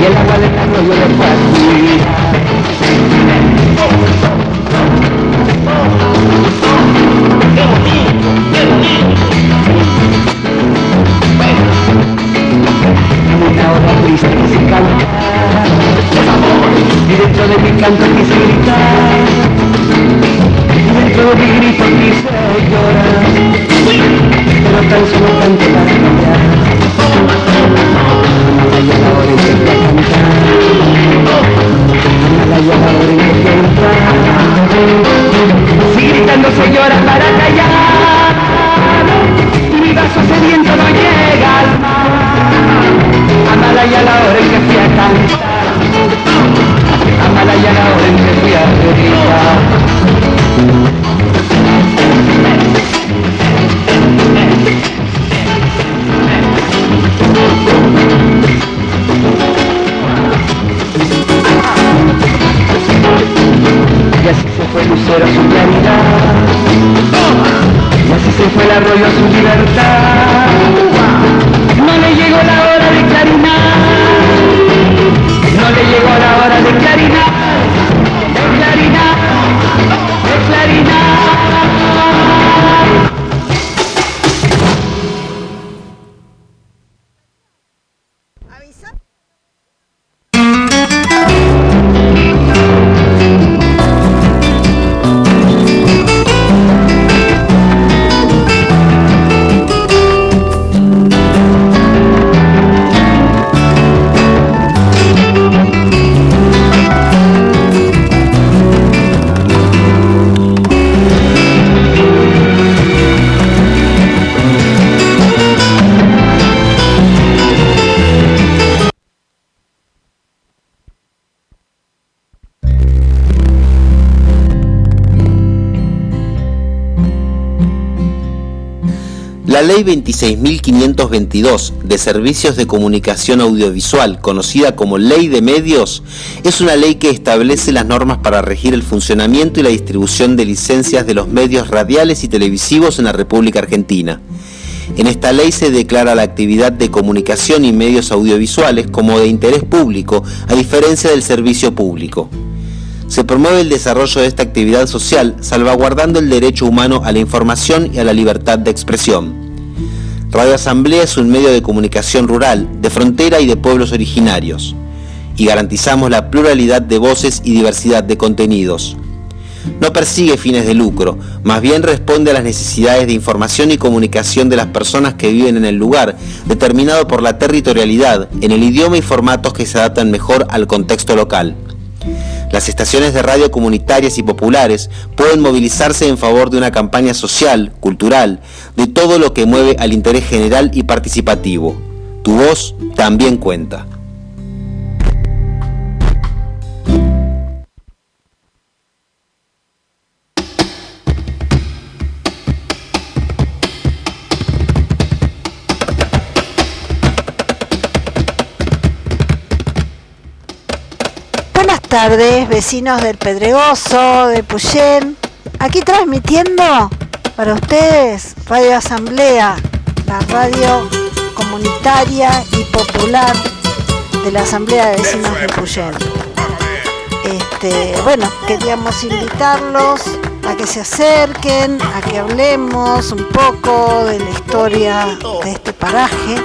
y el agua del arroyo le fue Ley 26.522 de Servicios de Comunicación Audiovisual, conocida como Ley de Medios, es una ley que establece las normas para regir el funcionamiento y la distribución de licencias de los medios radiales y televisivos en la República Argentina. En esta ley se declara la actividad de comunicación y medios audiovisuales como de interés público, a diferencia del servicio público. Se promueve el desarrollo de esta actividad social salvaguardando el derecho humano a la información y a la libertad de expresión. Radio Asamblea es un medio de comunicación rural, de frontera y de pueblos originarios, y garantizamos la pluralidad de voces y diversidad de contenidos. No persigue fines de lucro, más bien responde a las necesidades de información y comunicación de las personas que viven en el lugar, determinado por la territorialidad, en el idioma y formatos que se adaptan mejor al contexto local. Las estaciones de radio comunitarias y populares pueden movilizarse en favor de una campaña social, cultural, de todo lo que mueve al interés general y participativo. Tu voz también cuenta. Tardes, vecinos del Pedregoso, de Puyén. Aquí transmitiendo para ustedes Radio Asamblea, la radio comunitaria y popular de la Asamblea de Vecinos de Puyén. Este, bueno, queríamos invitarlos a que se acerquen, a que hablemos un poco de la historia de este paraje,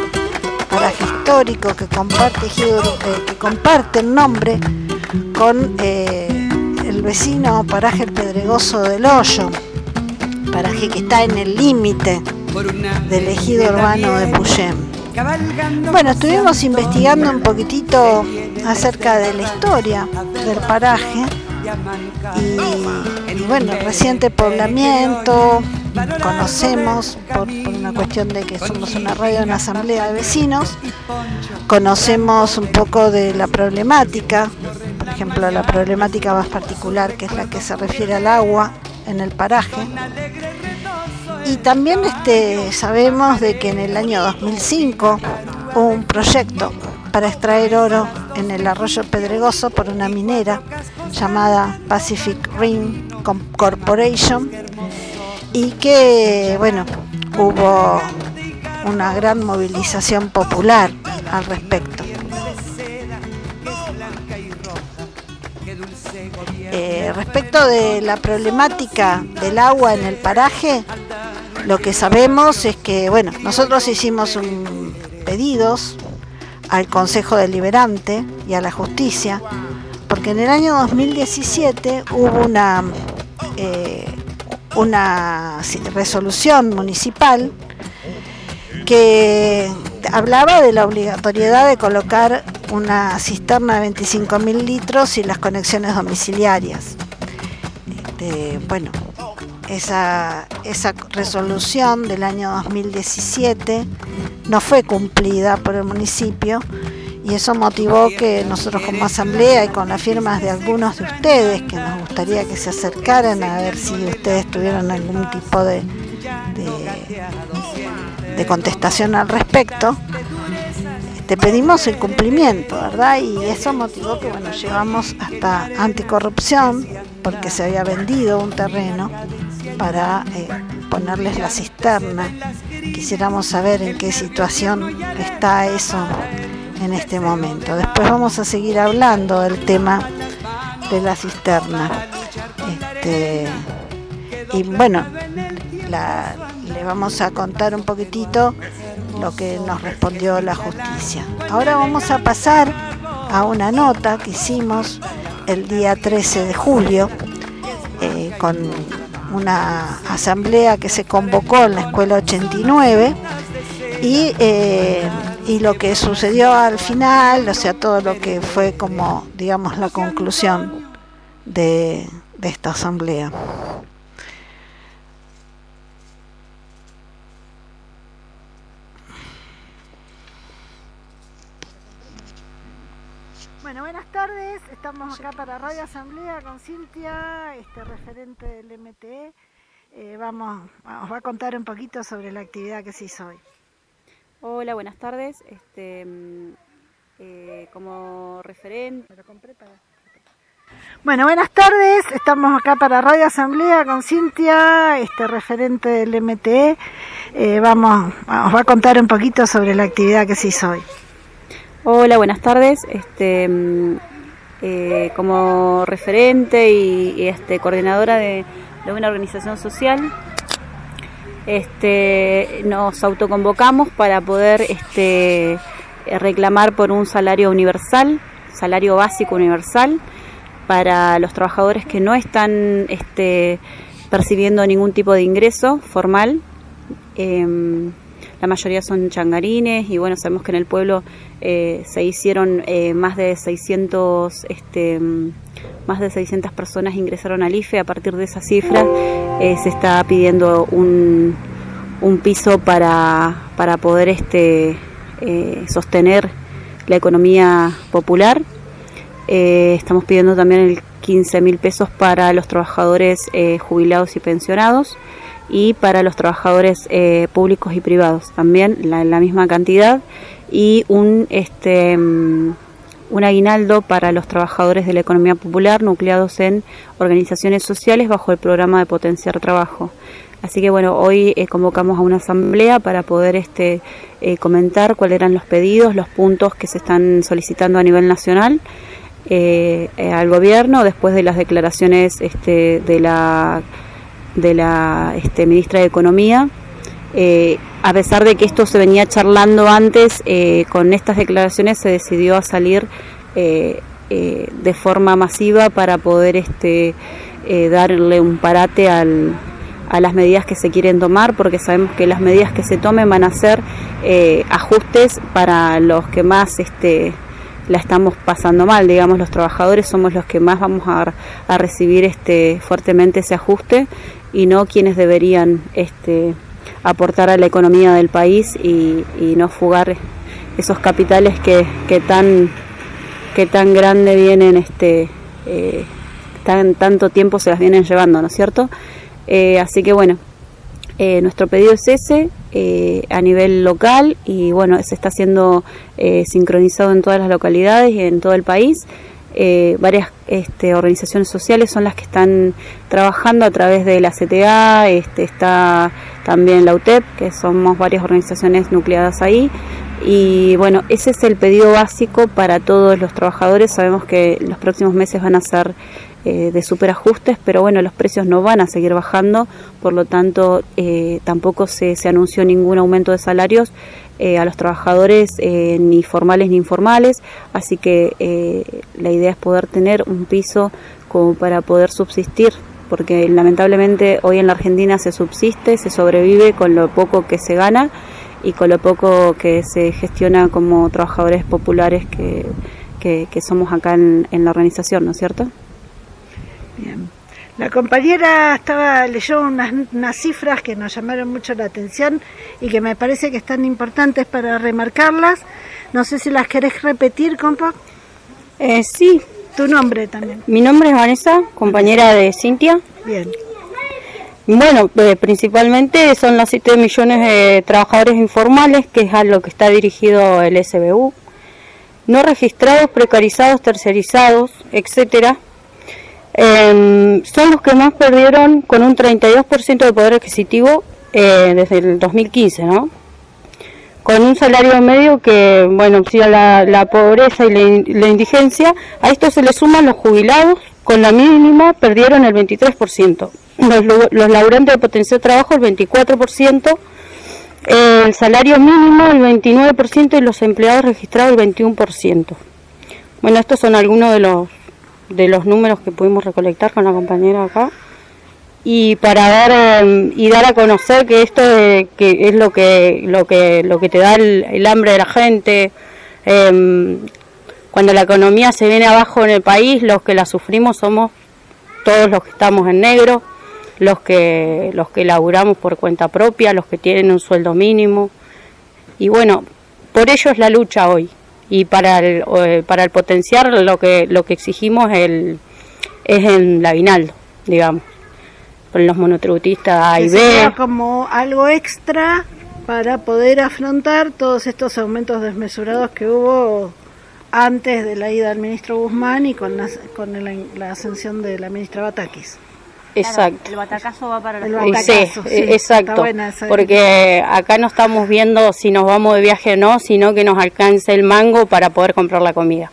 paraje histórico que comparte, eh, que comparte el nombre con eh, el vecino paraje El Pedregoso del Hoyo, paraje que está en el límite del ejido urbano de Puyén. Bueno, estuvimos investigando un poquitito acerca de la historia del paraje y, y bueno, reciente poblamiento, conocemos por, por, una cuestión de que somos una radio, una asamblea de vecinos, conocemos un poco de la problemática, por ejemplo la problemática más particular que es la que se refiere al agua en el paraje. Y también este, sabemos de que en el año 2005 hubo un proyecto para extraer oro en el arroyo Pedregoso por una minera llamada Pacific Ring Corporation y que bueno hubo una gran movilización popular al respecto. Eh, respecto de la problemática del agua en el paraje, lo que sabemos es que, bueno, nosotros hicimos pedidos al Consejo Deliberante y a la Justicia, porque en el año 2017 hubo una, eh, una resolución municipal que hablaba de la obligatoriedad de colocar una cisterna de 25.000 litros y las conexiones domiciliarias. Este, bueno, esa, esa resolución del año 2017 no fue cumplida por el municipio y eso motivó que nosotros como asamblea y con las firmas de algunos de ustedes que nos gustaría que se acercaran a ver si ustedes tuvieron algún tipo de, de, contestación al respecto, te pedimos el cumplimiento, ¿verdad? Y eso motivó que, bueno, llevamos hasta anticorrupción, porque se había vendido un terreno para eh, ponerles la cisterna. Quisiéramos saber en qué situación está eso en este momento. Después vamos a seguir hablando del tema de la cisterna. Este, y bueno, le vamos a contar un poquitito lo que nos respondió la justicia. Ahora vamos a pasar a una nota que hicimos el día 13 de julio eh, con una asamblea que se convocó en la escuela 89 y, eh, y lo que sucedió al final, o sea, todo lo que fue como, digamos, la conclusión de, de esta asamblea. Bueno, buenas tardes. Estamos acá para Radio Asamblea con Cintia, este referente del MTE. Eh, vamos, os va a contar un poquito sobre la actividad que se hizo hoy. Hola, buenas tardes. Este, mm, eh, como referente. Bueno, buenas tardes. Estamos acá para Radio Asamblea con Cintia, este referente del MTE. Eh, vamos, os va a contar un poquito sobre la actividad que se hizo hoy. Hola, buenas tardes. Este, mm, eh, como referente y, este, coordinadora de, una organización social, este, nos autoconvocamos para poder este, reclamar por un salario universal, salario básico universal, para los trabajadores que no están este, percibiendo ningún tipo de ingreso formal. Em, la mayoría son changarines y bueno, sabemos que en el pueblo eh, se hicieron eh, más de 600 este, más de 600 personas ingresaron al IFE a partir de esa cifra. Eh, se está pidiendo un, un piso para, para poder este sostener la economía popular. Estamos pidiendo también el 15 mil pesos para los trabajadores jubilados y pensionados y para los trabajadores públicos y privados. También la, misma cantidad y un este mm, un aguinaldo para los trabajadores de la economía popular nucleados en organizaciones sociales bajo el programa de potenciar trabajo. Así que bueno, hoy eh, convocamos a una asamblea para poder este, eh, comentar cuáles eran los pedidos, los puntos que se están solicitando a nivel nacional al gobierno después de las declaraciones este, de la de la este, ministra de Economía. Eh, a pesar de que esto se venía charlando antes, eh, con estas declaraciones se decidió a salir eh, de forma masiva para poder este, darle un parate al, a las medidas que se quieren tomar, porque sabemos que las medidas que se tomen van a ser ajustes para los que más este, la estamos pasando mal, digamos, los trabajadores somos los que más vamos a, recibir este, fuertemente ese ajuste y no quienes deberían este, aportar a la economía del país y, no fugar esos capitales que, que, tan que tan grande vienen este eh, tan tanto tiempo se las vienen llevando no es cierto eh, así que bueno eh, nuestro pedido es ese a nivel local y bueno se está siendo sincronizado en todas las localidades y en todo el país eh, varias este, organizaciones sociales son las que están trabajando a través de la CTA, este, está también la UTEP, que somos varias organizaciones nucleadas ahí. Y bueno, ese es el pedido básico para todos los trabajadores. Sabemos que los próximos meses van a ser eh, de superajustes, pero bueno, los precios no van a seguir bajando, por lo tanto eh, tampoco se, se, anunció ningún aumento de salarios eh, a los trabajadores ni formales ni informales, así que la idea es poder tener un piso como para poder subsistir porque lamentablemente hoy en la Argentina se subsiste, se sobrevive con lo poco que se gana y con lo poco que se gestiona como trabajadores populares que, que, somos acá en la organización, ¿no es cierto? Bien. La compañera estaba leyó unas, unas, cifras que nos llamaron mucho la atención y que me parece que están importantes para remarcarlas. No sé si las querés repetir, compa. Eh, sí. Tu nombre también. Mi nombre es Vanessa, compañera de Cintia. Bien. Bueno, eh, principalmente son las 7 millones de trabajadores informales, que es a lo que está dirigido el SBU. No registrados, precarizados, tercerizados, etcétera eh, son los que más perdieron con un 32% de poder adquisitivo eh, desde el 2015, ¿no? Con un salario medio que, bueno, si la, la pobreza y la, indigencia, a esto se le suman los jubilados, con la mínima perdieron el 23%, los, los laburantes de potencial trabajo el 24%, el salario mínimo el 29% y los empleados registrados el 21%. Bueno, estos son algunos de los de los números que pudimos recolectar con la compañera acá. Y para dar em, y dar a conocer que esto que es lo que lo que lo que te da el, hambre de la gente em, cuando la economía se viene abajo en el país los que la sufrimos somos todos los que estamos en negro los que los que laburamos por cuenta propia los que tienen un sueldo mínimo. Y bueno por ello es la lucha hoy y para el, eh, para el potenciar lo que lo que exigimos el, es el aguinaldo, digamos, con los monotributistas A y B. como algo extra para poder afrontar todos estos aumentos desmesurados que hubo antes de la ida del ministro Guzmán y con la, con la ascensión de la ministra Batakis. Exacto. el batacazo va para el sí, exacto. Porque acá no estamos viendo si nos vamos de viaje o no, sino que nos alcance el mango para poder comprar la comida.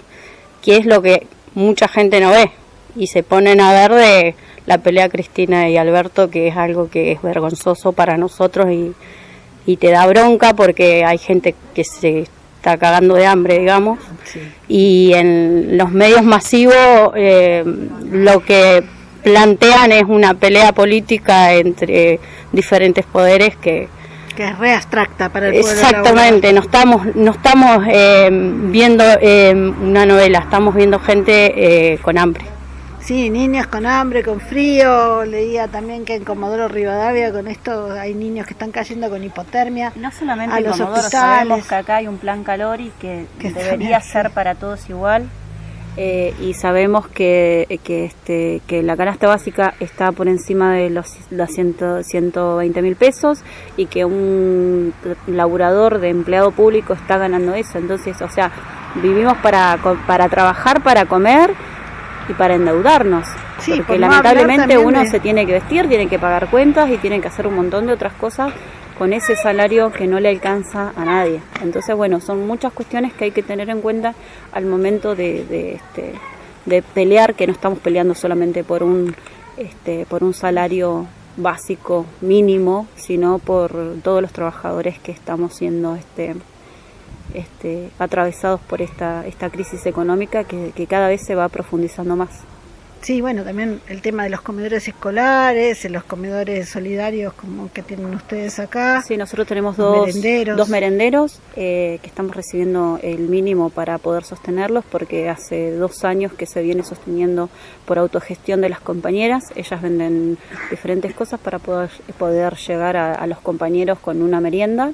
Que es lo que mucha gente no ve. Y se ponen a ver de la pelea Cristina y Alberto, que es algo que es vergonzoso para nosotros y, y te da bronca porque hay gente que se está cagando de hambre, digamos. Y en los medios masivos eh, lo que plantean es una pelea política entre diferentes poderes que que es re abstracta para el pueblo exactamente no estamos no estamos eh, viendo eh, una novela estamos viendo gente eh, con hambre. Sí niños con hambre con frío. Leía también que en Comodoro Rivadavia con esto hay niños que están cayendo con hipotermia. No solamente a en los Comodoro, sabemos que acá hay un plan calori que, que debería ser para todos igual eh, y sabemos que, que, este, que la canasta básica está por encima de los, los 120 mil pesos y que un laburador de empleado público está ganando eso. Entonces, o sea, vivimos para, para trabajar, para comer y para endeudarnos. porque lamentablemente uno se tiene que vestir, tiene que pagar cuentas y tiene que hacer un montón de otras cosas con ese salario que no le alcanza a nadie. Entonces, bueno, son muchas cuestiones que hay que tener en cuenta al momento este, de pelear, que no estamos peleando solamente por un, este, por un salario básico mínimo, sino por todos los trabajadores que estamos siendo este, este, atravesados por esta, esta crisis económica que cada vez se va profundizando más. Sí, bueno, también el tema de los comedores escolares, los comedores solidarios como que tienen ustedes acá. Sí, nosotros tenemos dos merenderos, dos merenderos eh, que estamos recibiendo el mínimo para poder sostenerlos porque hace dos años que se viene sosteniendo por autogestión de las compañeras. Ellas venden diferentes cosas para poder, poder llegar a, los compañeros con una merienda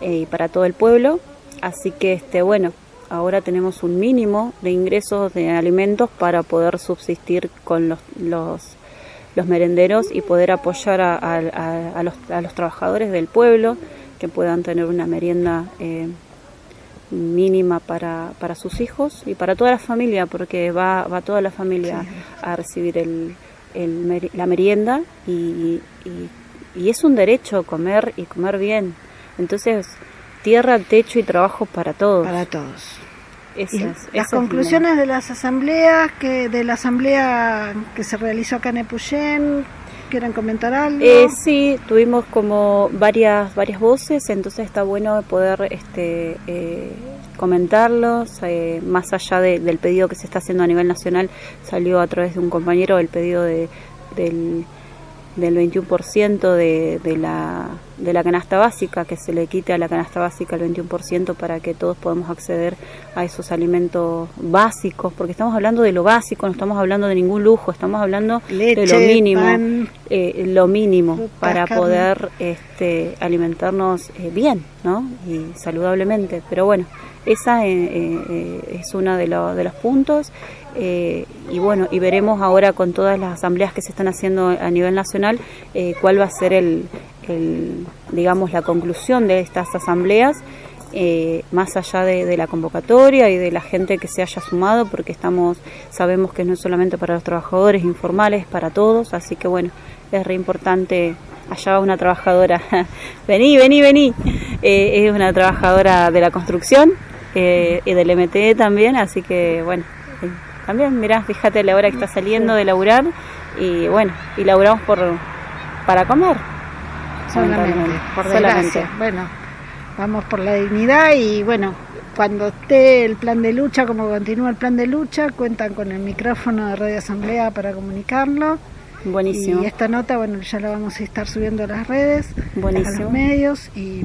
eh, para todo el pueblo. Así que, este, bueno, ahora tenemos un mínimo de ingresos de alimentos para poder subsistir con los, los, merenderos y poder apoyar a, los, a, los, trabajadores del pueblo que puedan tener una merienda eh, mínima para, para sus hijos y para toda la familia, porque va, va toda la familia a recibir el, la merienda y, y, es un derecho comer y comer bien. Entonces, tierra, techo y trabajo para todos. Para todos. Las conclusiones de las asambleas, que de la asamblea que se realizó acá en Epuyén, ¿quieren comentar algo? Eh, sí, tuvimos como varias varias voces, entonces está bueno poder este eh, comentarlos, eh, más allá del pedido que se está haciendo a nivel nacional, salió a través de un compañero el pedido de, del del 21% de, de, la, de la canasta básica, que se le quite a la canasta básica el 21% para que todos podamos acceder a esos alimentos básicos, porque estamos hablando de lo básico, no estamos hablando de ningún lujo, estamos hablando de lo mínimo, eh, lo mínimo para poder este, alimentarnos eh, bien ¿no? y saludablemente. Pero bueno, esa eh, es uno de, de los puntos. Eh, y bueno, y veremos ahora con todas las asambleas que se están haciendo a nivel nacional eh, cuál va a ser el, digamos, la conclusión de estas asambleas. Eh, más allá de, la convocatoria y de la gente que se haya sumado, porque estamos, sabemos que no es solamente para los trabajadores informales, para todos, así que bueno, es re importante. Allá va una trabajadora, vení, vení, vení, es una trabajadora de la construcción y del MTE también, así que bueno, también, mirá, fíjate la hora que está saliendo de laburar y bueno, y laburamos por para comer. Solamente, por desgracia. Bueno, vamos por la dignidad y bueno, cuando esté el plan de lucha, como continúa el plan de lucha, cuentan con el micrófono de Radio Asamblea para comunicarlo. Buenísimo. Y esta nota, bueno, ya la vamos a estar subiendo a las redes, a los medios y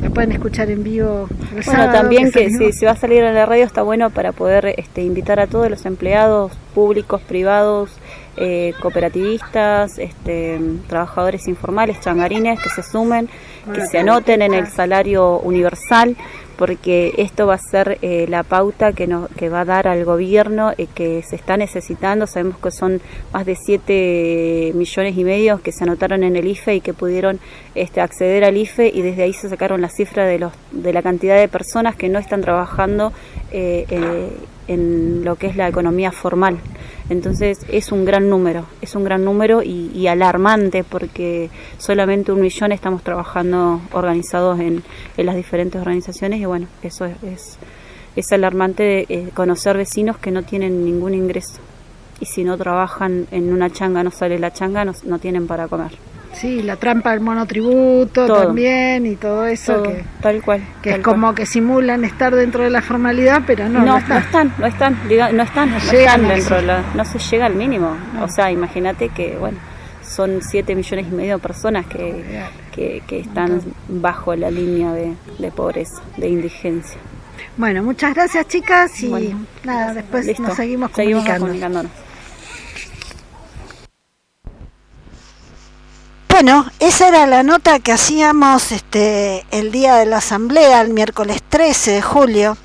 la pueden escuchar en vivo. bueno, también que, si, se va a salir en la radio está bueno para poder este, invitar a todos los empleados públicos, privados, eh, cooperativistas, este, trabajadores informales, changarines, que se sumen, que se anoten en el salario universal porque esto va a ser eh, la pauta que, nos, que va a dar al gobierno eh, que se está necesitando. Sabemos que son más de 7 millones y medio que se anotaron en el IFE y que pudieron este, acceder al IFE y desde ahí se sacaron la cifra de, los, de la cantidad de personas que no están trabajando eh, en lo que es la economía formal. Entonces es un gran número, es un gran número y, alarmante porque solamente un millón estamos trabajando organizados en, las diferentes organizaciones y bueno, eso es, es, alarmante eh, conocer vecinos que no tienen ningún ingreso y si no trabajan en una changa, no sale la changa, no tienen para comer. Sí, la trampa del monotributo también y todo eso. que, tal cual. Que es como que simulan estar dentro de la formalidad, pero no. No, no, están, no están, no están, no, están dentro de la, No se llega al mínimo. O sea, imagínate que, bueno, son 7 millones y medio de personas que, que, están bajo la línea de, pobreza, de indigencia. Bueno, muchas gracias chicas y nada, después nos seguimos comunicando. Bueno, esa era la nota que hacíamos este, el día de la asamblea, el miércoles 13 de julio,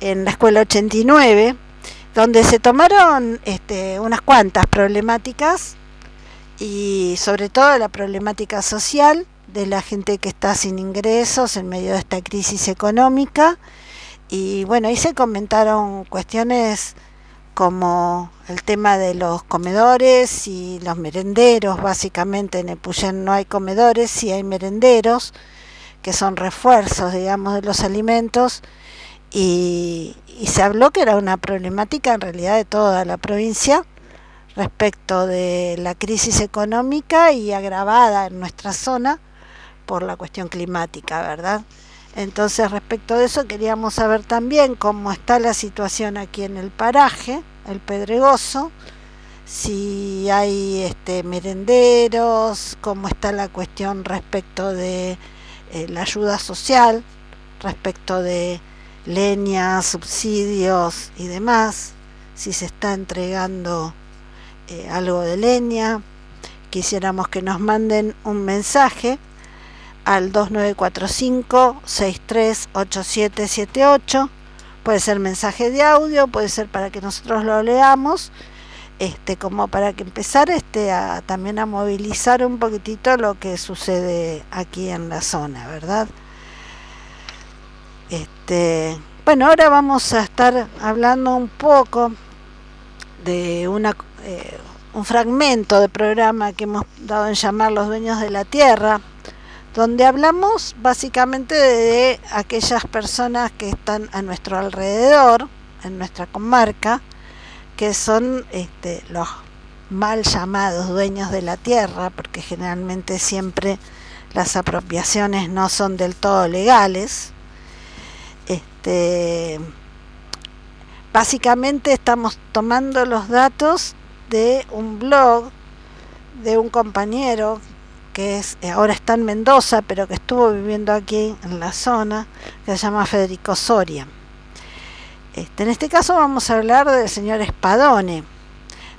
en la escuela 89, donde se tomaron este, unas cuantas problemáticas y sobre todo la problemática social de la gente que está sin ingresos en medio de esta crisis económica. Y bueno, ahí se comentaron cuestiones como el tema de los comedores y los merenderos, básicamente en Epuyén no hay comedores, sí hay merenderos, que son refuerzos, digamos, de los alimentos, y, se habló que era una problemática en realidad de toda la provincia respecto de la crisis económica y agravada en nuestra zona por la cuestión climática, ¿verdad? Entonces, respecto de eso, queríamos saber también cómo está la situación aquí en el paraje, el Pedregoso, si hay este, merenderos, cómo está la cuestión respecto de eh, la ayuda social, respecto de leña, subsidios y demás, si se está entregando eh, algo de leña. Quisiéramos que nos manden un mensaje al 2945 638778. Puede ser mensaje de audio, puede ser para que nosotros lo leamos, este, como para que empezar este, a, también a movilizar un poquitito lo que sucede aquí en la zona, ¿verdad? Este, bueno, ahora vamos a estar hablando un poco de una, eh, un fragmento de programa que hemos dado en llamar Los Dueños de la Tierra, donde hablamos básicamente de aquellas personas que están a nuestro alrededor, en nuestra comarca, que son este, los mal llamados dueños de la tierra, porque generalmente siempre las apropiaciones no son del todo legales. Este, básicamente estamos tomando los datos de un blog de un compañero que es ahora está en Mendoza, pero que estuvo viviendo aquí en la zona, que se llama Federico Soria. Este, en este caso vamos a hablar del señor Espadone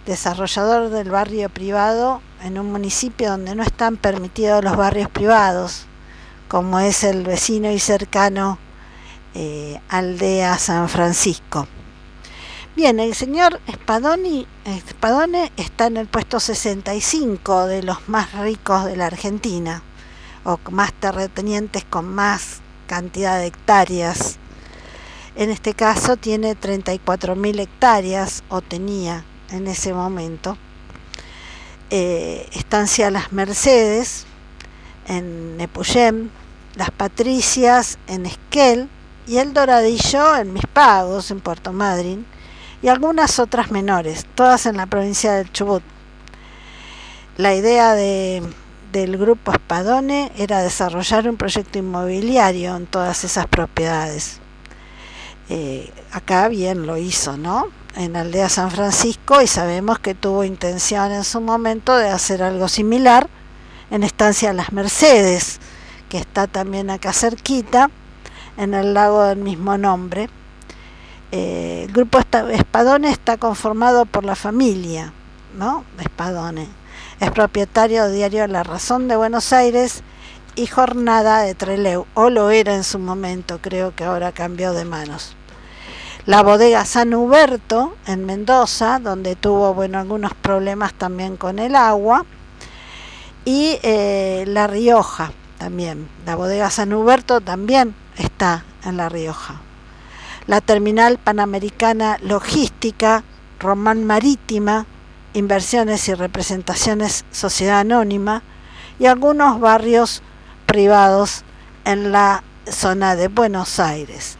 desarrollador del barrio privado en un municipio donde no están permitidos los barrios privados, como es el vecino y cercano eh, Aldea San Francisco. Bien, el señor Spadoni, Spadone está en el puesto 65 de los más ricos de la Argentina, o más terratenientes con más cantidad de hectáreas. En este caso tiene 34.000 hectáreas, o tenía en ese momento. Eh, estancia Las Mercedes en Nepuyem, Las Patricias en Esquel y El Doradillo en Mis Pagos en Puerto Madryn y algunas otras menores, todas en la provincia del Chubut. La idea de, del grupo Espadone era desarrollar un proyecto inmobiliario en todas esas propiedades. Eh, acá bien lo hizo, ¿no? en Aldea San Francisco y sabemos que tuvo intención en su momento de hacer algo similar en Estancia Las Mercedes, que está también acá cerquita, en el lago del mismo nombre. Eh, el grupo Espadone está conformado por la familia, ¿no? Espadone. Es propietario de Diario La Razón de Buenos Aires y Jornada de Treleu, o lo era en su momento, creo que ahora cambió de manos la bodega San Huberto en Mendoza, donde tuvo bueno, algunos problemas también con el agua, y eh, La Rioja también. La bodega San Huberto también está en La Rioja. La terminal panamericana logística, Román Marítima, Inversiones y Representaciones Sociedad Anónima y algunos barrios privados en la zona de Buenos Aires.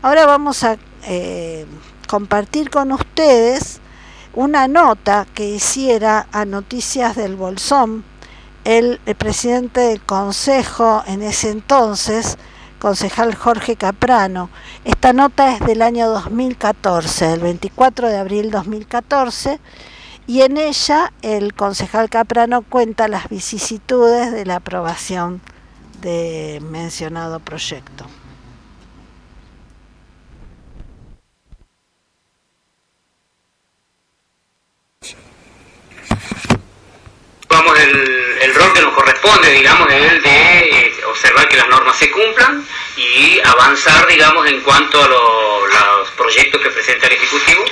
Ahora vamos a eh, compartir con ustedes una nota que hiciera a Noticias del Bolsón el, presidente del Consejo en ese entonces, concejal Jorge Caprano. Esta nota es del año 2014, el 24 de abril 2014, y en ella el concejal Caprano cuenta las vicisitudes de la aprobación de mencionado proyecto. El, rol que nos corresponde, digamos, es el de observar que las normas se cumplan y avanzar, digamos, en cuanto a los proyectos que presenta el Ejecutivo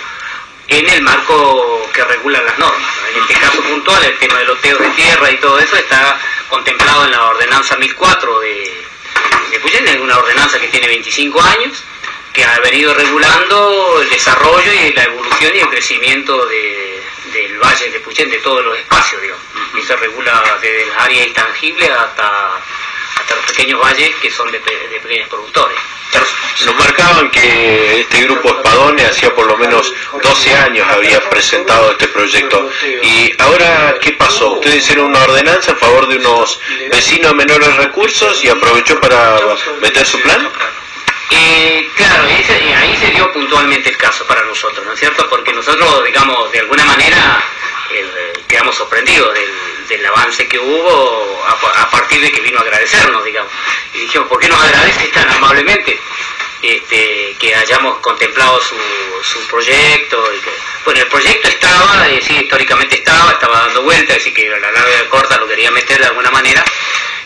en el marco que regula las normas. En este caso puntual, el tema de loteos de tierra y todo eso está contemplado en la ordenanza 1004 de, de Puyén, es una ordenanza que tiene 25 años, que ha venido regulando el desarrollo y la evolución y el crecimiento de del valle de Puchén, de todos los espacios, digamos. Y se regula desde las áreas intangibles hasta, hasta los pequeños valles que son de, pequeños productores. Nos marcaban que este grupo Espadone hacía por lo menos 12 años había presentado este proyecto. ¿Y ahora qué pasó? ¿Ustedes hicieron una ordenanza a favor de unos vecinos de menores recursos y aprovechó para meter su plan? Eh, claro, ahí se, dio puntualmente el caso para nosotros, ¿no es cierto? Porque nosotros, digamos, de alguna manera quedamos sorprendidos del, avance que hubo a, partir de que vino a agradecernos, digamos. Y dijimos, ¿por qué nos agradece tan amablemente este, que hayamos contemplado su, su proyecto? bueno, el proyecto estaba, eh, sí, históricamente estaba, estaba dando vueltas, así que la nave corta lo quería meter de alguna manera.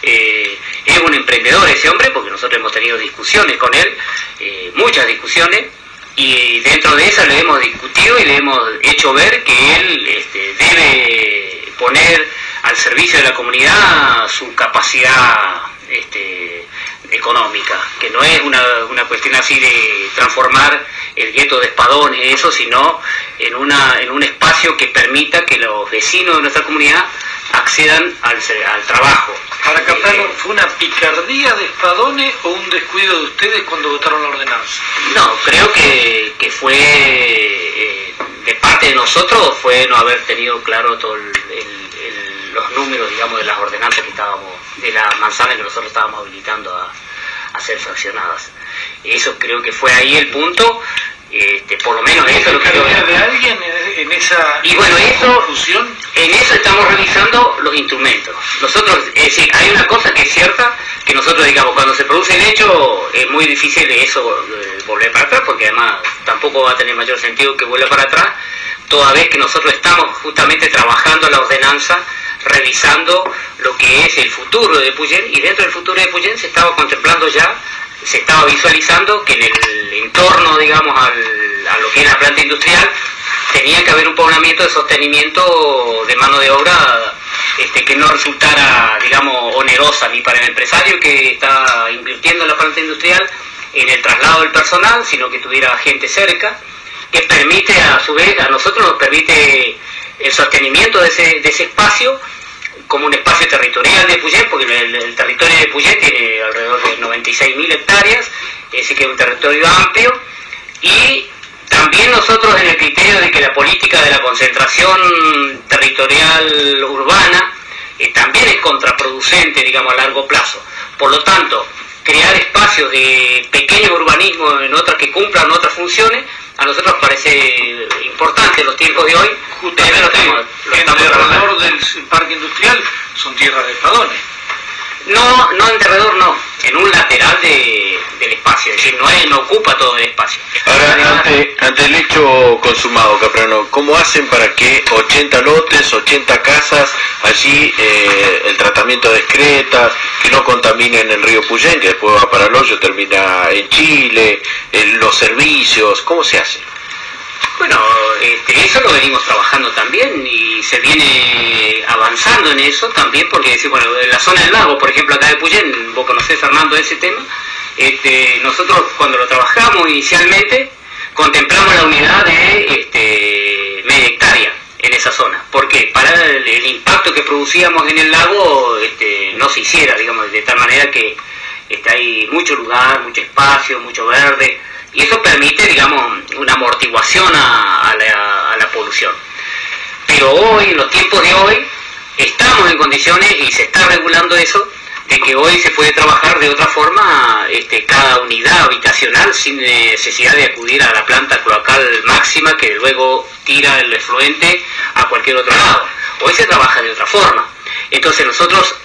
Eh, es un emprendedor ese hombre, porque nosotros hemos tenido discusiones con él, eh, muchas discusiones, y dentro de esas le hemos discutido y le hemos hecho ver que él este, debe poner al servicio de la comunidad su capacidad este, económica, que no es una, una cuestión así de transformar el gueto de espadones, eso, sino en, una, en un espacio que permita que los vecinos de nuestra comunidad accedan al, al trabajo. Para Caprano, ¿fue una picardía de espadones o un descuido de ustedes cuando votaron la ordenanza? No, creo que, que fue eh, de parte de nosotros fue no haber tenido claro todo el, el, los números, digamos, de las ordenanzas que estábamos, de la manzana que nosotros estábamos habilitando a, a ser fraccionadas. Eso creo que fue ahí el punto este, por lo menos eso es lo que yo de alguien en esa y bueno eso en eso estamos revisando los instrumentos. Nosotros es decir hay una cosa que es cierta que nosotros digamos cuando se produce el hecho es muy difícil de eso volver para atrás porque además tampoco va a tener mayor sentido que vuelva para atrás toda vez que nosotros estamos justamente trabajando la ordenanza revisando lo que es el futuro de Puyén y dentro del futuro de Puyén se estaba contemplando ya se estaba visualizando que en el entorno, digamos, al, a lo que es la planta industrial, tenía que haber un poblamiento de sostenimiento de mano de obra este, que no resultara, digamos, onerosa ni para el empresario que está invirtiendo en la planta industrial en el traslado del personal, sino que tuviera gente cerca, que permite a su vez, a nosotros nos permite el sostenimiento de ese, de ese espacio como un espacio territorial de Puyén, porque el, territorio de Puyén tiene alrededor de 96.000 hectáreas, es decir, que es un territorio amplio, y también nosotros en el criterio de que la política de la concentración territorial urbana eh, también es contraproducente, digamos, a largo plazo. Por lo tanto, crear espacios de pequeño urbanismo en otras que cumplan otras funciones, a nosotros nos parece importante en los tiempos de hoy. Justamente lo estamos, alrededor del parque industrial son tierras de espadones. No, no en derredor no, en un lateral de, del espacio, es decir, no, es, no ocupa todo el espacio. Ahora, ante, ante el hecho consumado, Caprano, ¿cómo hacen para que 80 lotes, 80 casas, allí eh, el tratamiento de excretas, que no contaminen el río Puyén, que después va para el hoyo, termina en Chile, los servicios, ¿cómo se hace? Bueno, este, eso lo venimos trabajando también y se viene avanzando en eso también porque bueno, en la zona del lago, por ejemplo, acá de Puyén, vos conocés Fernando ese tema, este, nosotros cuando lo trabajamos inicialmente contemplamos la unidad de este, media hectárea en esa zona. porque Para el, impacto que producíamos en el lago este, no se hiciera, digamos, de tal manera que este, hay mucho lugar, mucho espacio, mucho verde y eso permite, digamos, una amortiguación a, la, polución. Pero hoy, en los tiempos de hoy, estamos en condiciones y se está regulando eso de que hoy se puede trabajar de otra forma este, cada unidad habitacional sin necesidad de acudir a la planta cloacal máxima que luego tira el efluente a cualquier otro lado. Hoy se trabaja de otra forma. Entonces nosotros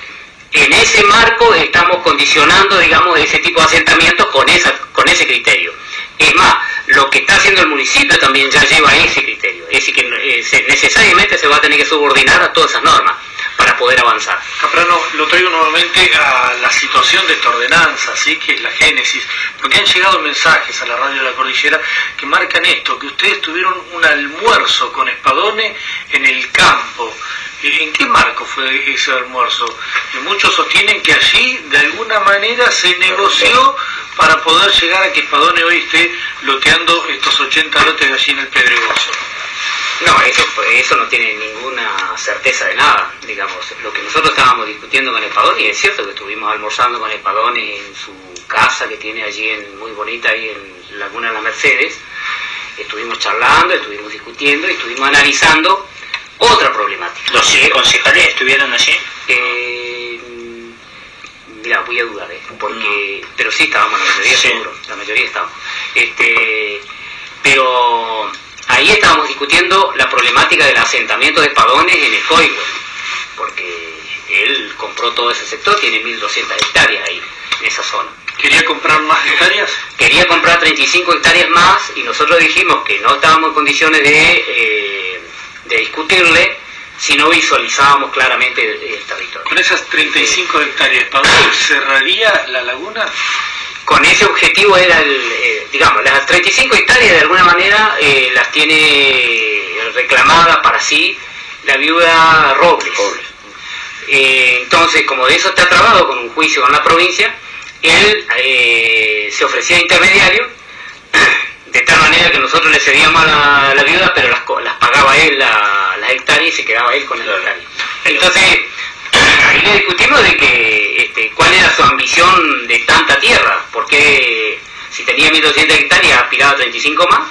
en ese marco estamos condicionando, digamos, ese tipo de asentamientos con, esa, con ese criterio. Es más, lo que está haciendo el municipio también ya lleva ese criterio. Es decir, que eh, necesariamente se va a tener que subordinar a todas esas normas para poder avanzar. Caprano, lo traigo nuevamente a la situación de esta ordenanza, ¿sí? que es la génesis, porque han llegado mensajes a la radio de la cordillera que marcan esto, que ustedes tuvieron un almuerzo con Espadone en el campo. ¿En qué marco fue ese almuerzo? Y muchos sostienen que allí de alguna manera se negoció para poder llegar a que Espadone hoy esté loteando estos 80 lotes de allí en el Pedregoso. No, eso, eso no tiene ninguna certeza de nada, digamos. Lo que nosotros estábamos discutiendo con Espadone, y es cierto que estuvimos almorzando con Espadone en su casa que tiene allí en, muy bonita, ahí en Laguna de las Mercedes, estuvimos charlando, estuvimos discutiendo y estuvimos analizando otra problemática. ¿Los concejales estuvieron allí? Eh, mira, voy a dudar, ¿eh? porque, pero sí estábamos, la mayoría seguro, la mayoría estábamos. Este, pero ahí estábamos discutiendo la problemática del asentamiento de espadones en el Coihue, porque él compró todo ese sector, tiene 1.200 hectáreas ahí, en esa zona. ¿Quería comprar más hectáreas? Quería comprar 35 hectáreas más y nosotros dijimos que no estábamos en condiciones de... Eh, de discutirle si no visualizábamos claramente el, territorio. ¿Con esas 35 hectáreas, ¿para cerraría la laguna? Con ese objetivo era, el, eh, digamos, las 35 hectáreas de alguna manera eh, las tiene reclamadas para sí la viuda Robles. Eh, entonces, como de eso está trabado con un juicio con la provincia, él eh, se ofrecía intermediario, de tal manera que nosotros le cedíamos a la, viuda, pero las, las pagaba él las hectáreas y se quedaba él con el hectárea. Entonces, ahí le discutimos de que este, cuál era su ambición de tanta tierra, porque si tenía 1200 hectáreas aspiraba a 35 más,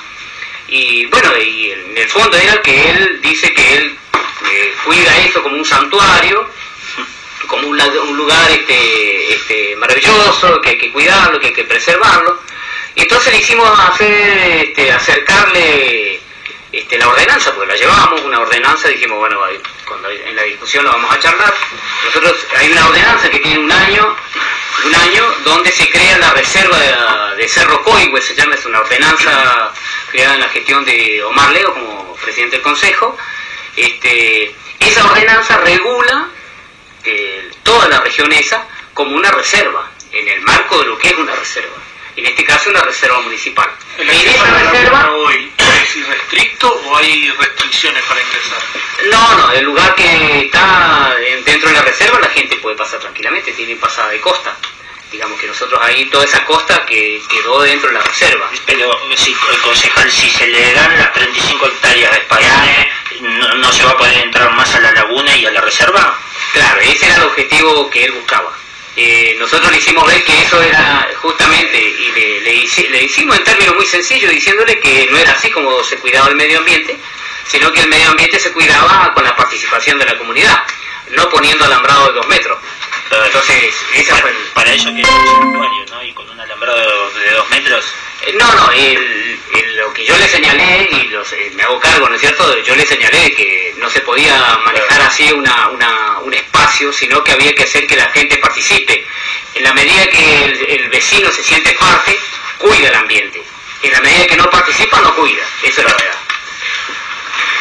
y bueno, y en el fondo era que él dice que él eh, cuida eso como un santuario, como un, lugar este, este, maravilloso, que hay que cuidarlo, que hay que preservarlo. Entonces le hicimos hacer, este, acercarle este, la ordenanza, porque la llevábamos, una ordenanza, dijimos, bueno, cuando en la discusión lo vamos a charlar. Nosotros, hay una ordenanza que tiene un año, un año donde se crea la reserva de, Cerro Coigüe, se llama, es una ordenanza creada en la gestión de Omar Leo como presidente del Consejo. Este, esa ordenanza regula eh, toda la región esa como una reserva, en el marco de lo que es una reserva. En este caso una reserva municipal. ¿En esa reserva hoy es irrestricto o hay restricciones para ingresar? No, no, el lugar que está dentro de la reserva la gente puede pasar tranquilamente, tiene pasada de costa digamos que nosotros ahí toda esa costa que quedó dentro de la reserva. Pero si el concejal, si se le dan las 35 hectáreas de España, ¿no, se va a poder entrar más a la laguna y a la reserva? Claro, ese era el objetivo que él buscaba. Eh, nosotros le hicimos ver que eso era justamente, y le, le, hicimos en términos muy sencillos, diciéndole que no era así como se cuidaba el medio ambiente, sino que el medio ambiente se cuidaba con la participación de la comunidad, no poniendo alambrado de dos metros. Entonces, esa para, para eso que es un santuario, ¿no? Y con un alambrado de, dos metros. Eh, no, no, lo que yo le señalé, y los, me hago cargo, ¿no es cierto? Yo le señalé que no se podía manejar así una, una, un espacio, sino que había que hacer que la gente participe. En la medida que el, el vecino se siente parte, cuida el ambiente. En la medida que no participa, no cuida. Eso es la verdad.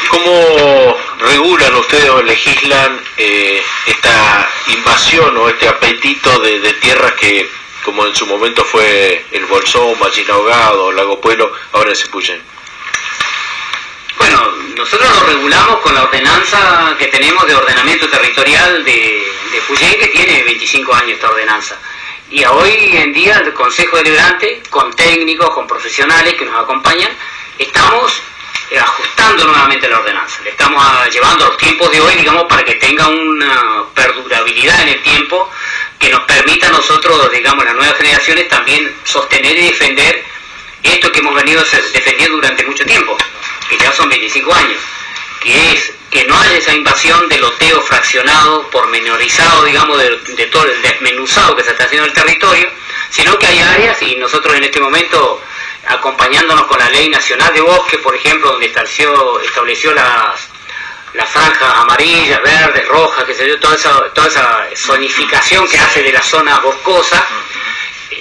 ¿Cómo regulan ustedes o legislan eh, esta invasión o este apetito de, tierras que, como en su momento fue el Bolsón, Ballina Ahogado, Lago Pueblo, ahora se puyen? Bueno, nosotros lo regulamos con la ordenanza que tenemos de ordenamiento territorial de, de que tiene 25 años esta ordenanza. Y hoy en día el Consejo Deliberante, con técnicos, con profesionales que nos acompañan, estamos eh, ajustando nuevamente la ordenanza. Le estamos ah, llevando los tiempos de hoy, digamos, para que tenga una perdurabilidad en el tiempo que nos permita a nosotros, digamos, las nuevas generaciones también sostener y defender esto que hemos venido defendiendo durante mucho tiempo, que ya son 25 años, que es que no haya esa invasión de loteo fraccionado, pormenorizado, digamos, de, todo el desmenuzado que se está haciendo en el territorio, sino que hay áreas, y nosotros en este momento acompañándonos con la ley nacional de bosque, por ejemplo, donde estableció, estableció las, las franjas amarillas, verdes, rojas, que se dio toda esa, toda esa zonificación que hace de la zona boscosa,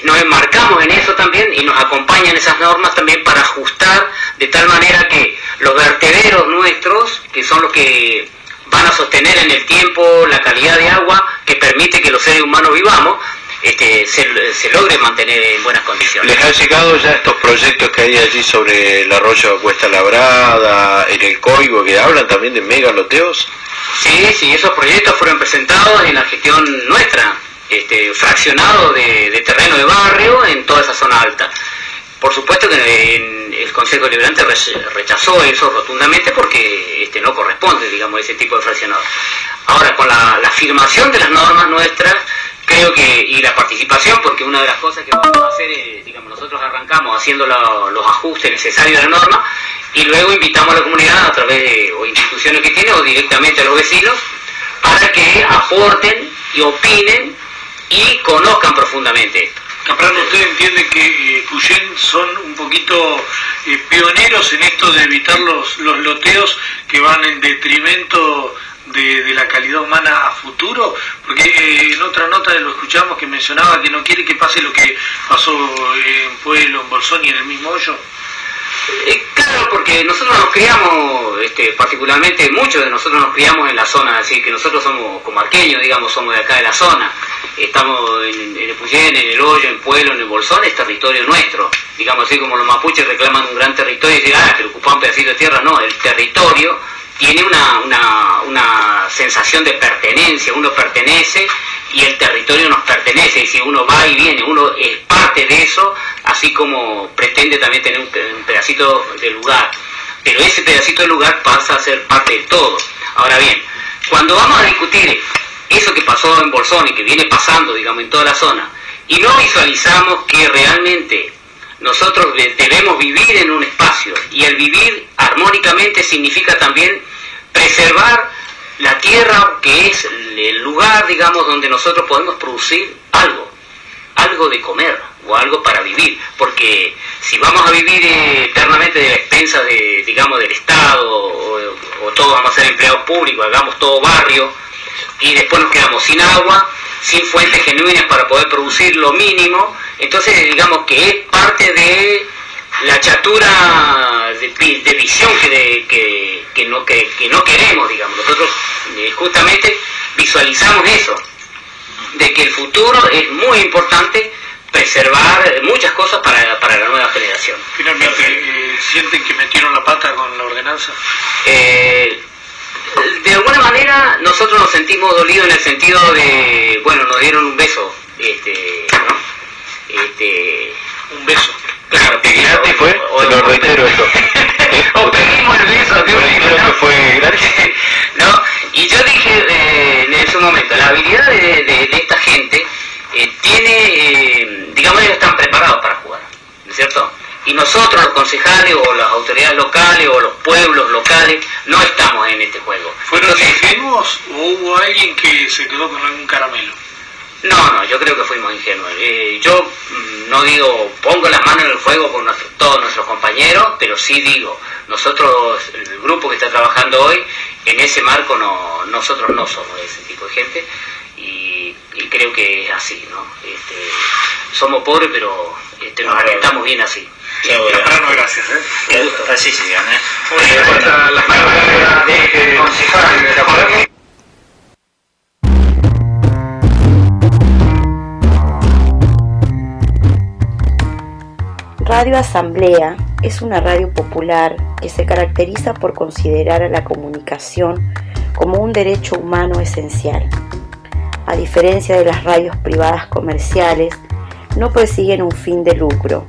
nos enmarcamos en eso también y nos acompañan esas normas también para ajustar de tal manera que los vertederos nuestros, que son los que van a sostener en el tiempo la calidad de agua que permite que los seres humanos vivamos, este, se, logre mantener en buenas condiciones. ¿Les han llegado ya estos proyectos que hay allí sobre el arroyo Cuesta Labrada, en el Coigo, que hablan también de megaloteos? Sí, sí, esos proyectos fueron presentados en la gestión nuestra, este, fraccionado de, terreno de barrio en toda esa zona alta. Por supuesto que el Consejo Deliberante rechazó eso rotundamente porque este, no corresponde, digamos, ese tipo de fraccionado. Ahora, con la, la afirmación de las normas nuestras, y la participación, porque una de las cosas que vamos a hacer es, digamos, nosotros arrancamos haciendo los ajustes necesarios de la norma y luego invitamos a la comunidad a través de instituciones que tiene o directamente a los vecinos para que aporten y opinen y conozcan profundamente esto. Caprano, ¿usted entiende que eh, son un poquito eh, pioneros en esto de evitar los, los loteos que van en detrimento de, la calidad humana a futuro? Porque eh, en otra nota lo escuchamos que mencionaba que no quiere que pase lo que pasó en Pueblo, en Bolsón y en el mismo hoyo. Eh, claro, porque nosotros nos criamos, este, particularmente muchos de nosotros nos criamos en la zona, así que nosotros somos comarqueños, digamos, somos de acá de la zona. Estamos en, el Puyén, en el Hoyo, en Pueblo, en el Bolsón, es territorio nuestro. Digamos así como los mapuches reclaman un gran territorio y dicen, ah, que ocupan un pedacito de tierra. No, el territorio tiene una, una, una sensación de pertenencia, uno pertenece y el territorio nos pertenece, y si uno va y viene, uno es parte de eso, así como pretende también tener un, pedacito de lugar. Pero ese pedacito de lugar pasa a ser parte de todo. Ahora bien, cuando vamos a discutir eso que pasó en Bolsón y que viene pasando, digamos, en toda la zona, y no visualizamos que realmente nosotros debemos vivir en un espacio, y el vivir armónicamente significa también preservar la tierra que es el lugar, digamos, donde nosotros podemos producir algo, algo de comer o algo para vivir, porque si vamos a vivir eternamente de la expensa de, digamos, del Estado o, o todos vamos a ser empleados públicos, hagamos todo barrio y después nos quedamos sin agua, sin fuentes genuinas para poder producir lo mínimo, entonces digamos que es parte de la chatura de, visión que, que, no, que, no queremos, digamos. Nosotros eh, justamente visualizamos eso, de que el futuro es muy importante preservar muchas cosas para, para la nueva generación. Finalmente, eh, ¿sienten que metieron la pata con la ordenanza? Eh, de alguna manera nosotros nos sentimos dolidos en el sentido de, bueno, nos dieron un beso, este, este, un beso. Claro, ¿Y fue? Te lo reitero eso. o pedimos el beso, creo que fue gratis. no, y yo dije eh, en ese momento, la habilidad de, esta gente eh, tiene, eh, digamos, ellos están preparados para jugar, ¿no es cierto? Y nosotros, los concejales o las autoridades locales o los pueblos locales, no estamos en este juego. ¿Fueron ingenuos o hubo alguien que se quedó con algún caramelo? No, no, yo creo que fuimos ingenuos. Eh, yo mm, no digo, pongo las manos en el fuego con todos nuestros compañeros, pero sí digo, nosotros, el grupo que está trabajando hoy, en ese marco no, nosotros no somos ese tipo de gente y, creo que es así, ¿no? Este, somos pobres, pero este, nos alimentamos bien así. Sí, gracias. ¿eh? Así ¿eh? Radio Asamblea es una radio popular que se caracteriza por considerar a la comunicación como un derecho humano esencial. A diferencia de las radios privadas comerciales, no persiguen un fin de lucro,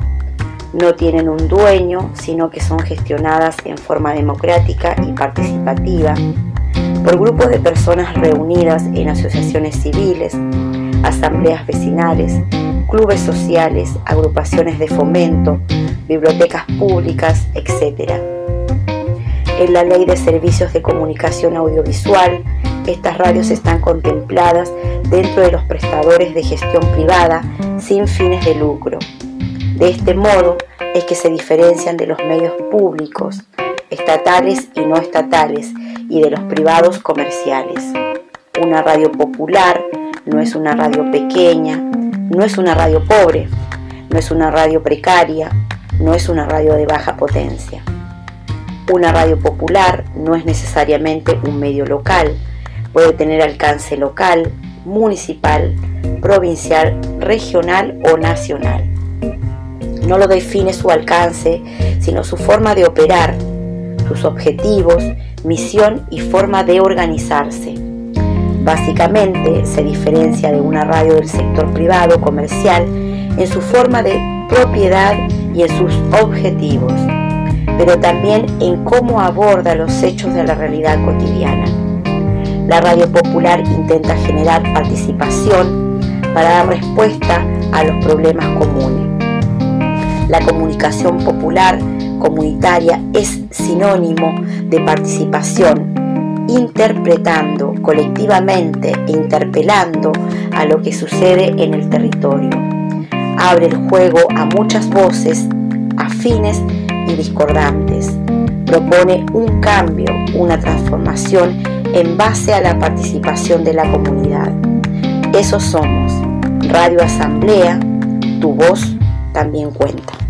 no tienen un dueño, sino que son gestionadas en forma democrática y participativa por grupos de personas reunidas en asociaciones civiles, asambleas vecinales, clubes sociales, agrupaciones de fomento, bibliotecas públicas, etc. En la Ley de Servicios de Comunicación Audiovisual, estas radios están contempladas dentro de los prestadores de gestión privada sin fines de lucro de este modo es que se diferencian de los medios públicos, estatales y no estatales, y de los privados comerciales. Una radio popular no es una radio pequeña, no es una radio pobre, no es una radio precaria, no es una radio de baja potencia. Una radio popular no es necesariamente un medio local, puede tener alcance local, municipal, provincial, regional o nacional no lo define su alcance, sino su forma de operar, sus objetivos, misión y forma de organizarse. Básicamente se diferencia de una radio del sector privado comercial en su forma de propiedad y en sus objetivos, pero también en cómo aborda los hechos de la realidad cotidiana. La radio popular intenta generar participación para dar respuesta a los problemas comunes la comunicación popular comunitaria es sinónimo de participación, interpretando colectivamente e interpelando a lo que sucede en el territorio. Abre el juego a muchas voces afines y discordantes. Propone un cambio, una transformación en base a la participación de la comunidad. Eso somos. Radio Asamblea, tu voz también cuenta.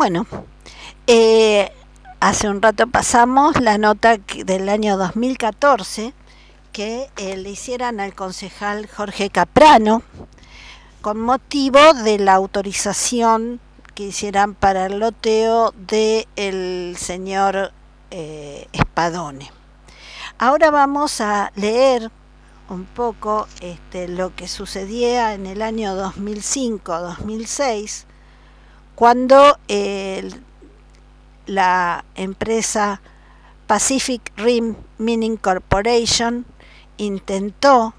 Bueno, eh, hace un rato pasamos la nota del año 2014 que eh, le hicieran al concejal Jorge Caprano con motivo de la autorización que hicieran para el loteo del el señor eh, Espadone. Ahora vamos a leer un poco este, lo que sucedía en el año 2005-2006, cuando la empresa Pacific Rim Mining Corporation intentó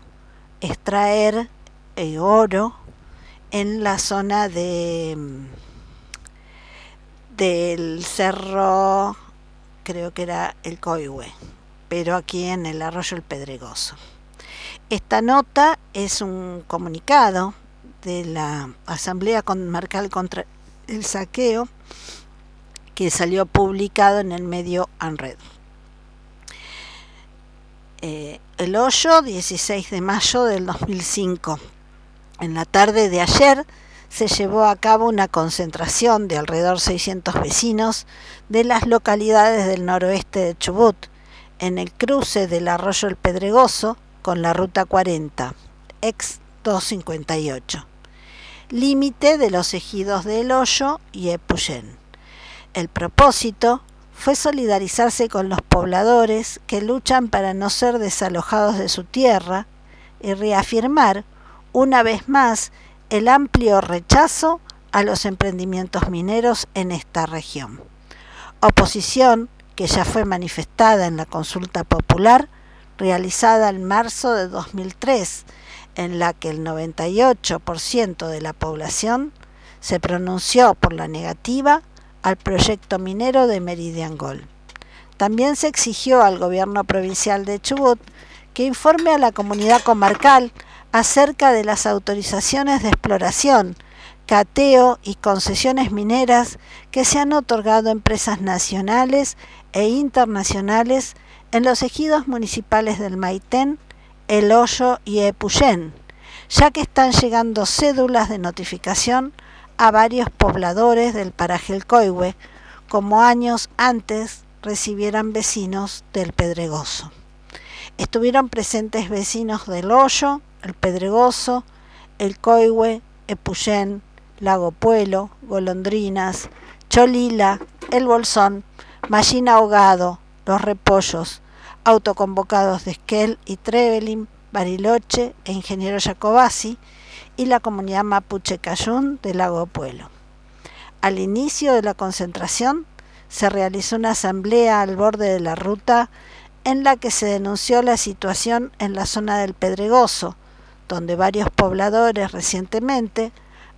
extraer eh, oro en la zona de del cerro, creo que era el Coihue, pero aquí en el arroyo El Pedregoso. Esta nota es un comunicado de la Asamblea Comarcal contra el Saqueo que salió publicado en el medio ANRED. Eh, el hoyo, 16 de mayo del 2005. En la tarde de ayer se llevó a cabo una concentración de alrededor 600 vecinos de las localidades del noroeste de Chubut, en el cruce del arroyo El Pedregoso con la ruta 40, ex 258, límite de los ejidos de El Hoyo y Epuyén. El propósito fue solidarizarse con los pobladores que luchan para no ser desalojados de su tierra y reafirmar una vez más el amplio rechazo a los emprendimientos mineros en esta región. Oposición que ya fue manifestada en la consulta popular realizada en marzo de 2003, en la que el 98% de la población se pronunció por la negativa al proyecto minero de Meridian Gold. También se exigió al gobierno provincial de Chubut que informe a la comunidad comarcal acerca de las autorizaciones de exploración, cateo y concesiones mineras que se han otorgado a empresas nacionales e internacionales en los ejidos municipales del Maitén, El Hoyo y Epuyén, ya que están llegando cédulas de notificación a varios pobladores del paraje El Coihue, como años antes recibieran vecinos del Pedregoso. Estuvieron presentes vecinos del Hoyo, el Pedregoso, el Coihue, Epuyén, Lago Puelo, Golondrinas, Cholila, El Bolsón, Mallina Ahogado, Los Repollos, autoconvocados de Esquel y Trevelin, Bariloche e Ingeniero Jacobasi y la comunidad mapuche Cayún del Lago Puelo. Al inicio de la concentración se realizó una asamblea al borde de la ruta en la que se denunció la situación en la zona del Pedregoso, donde varios pobladores recientemente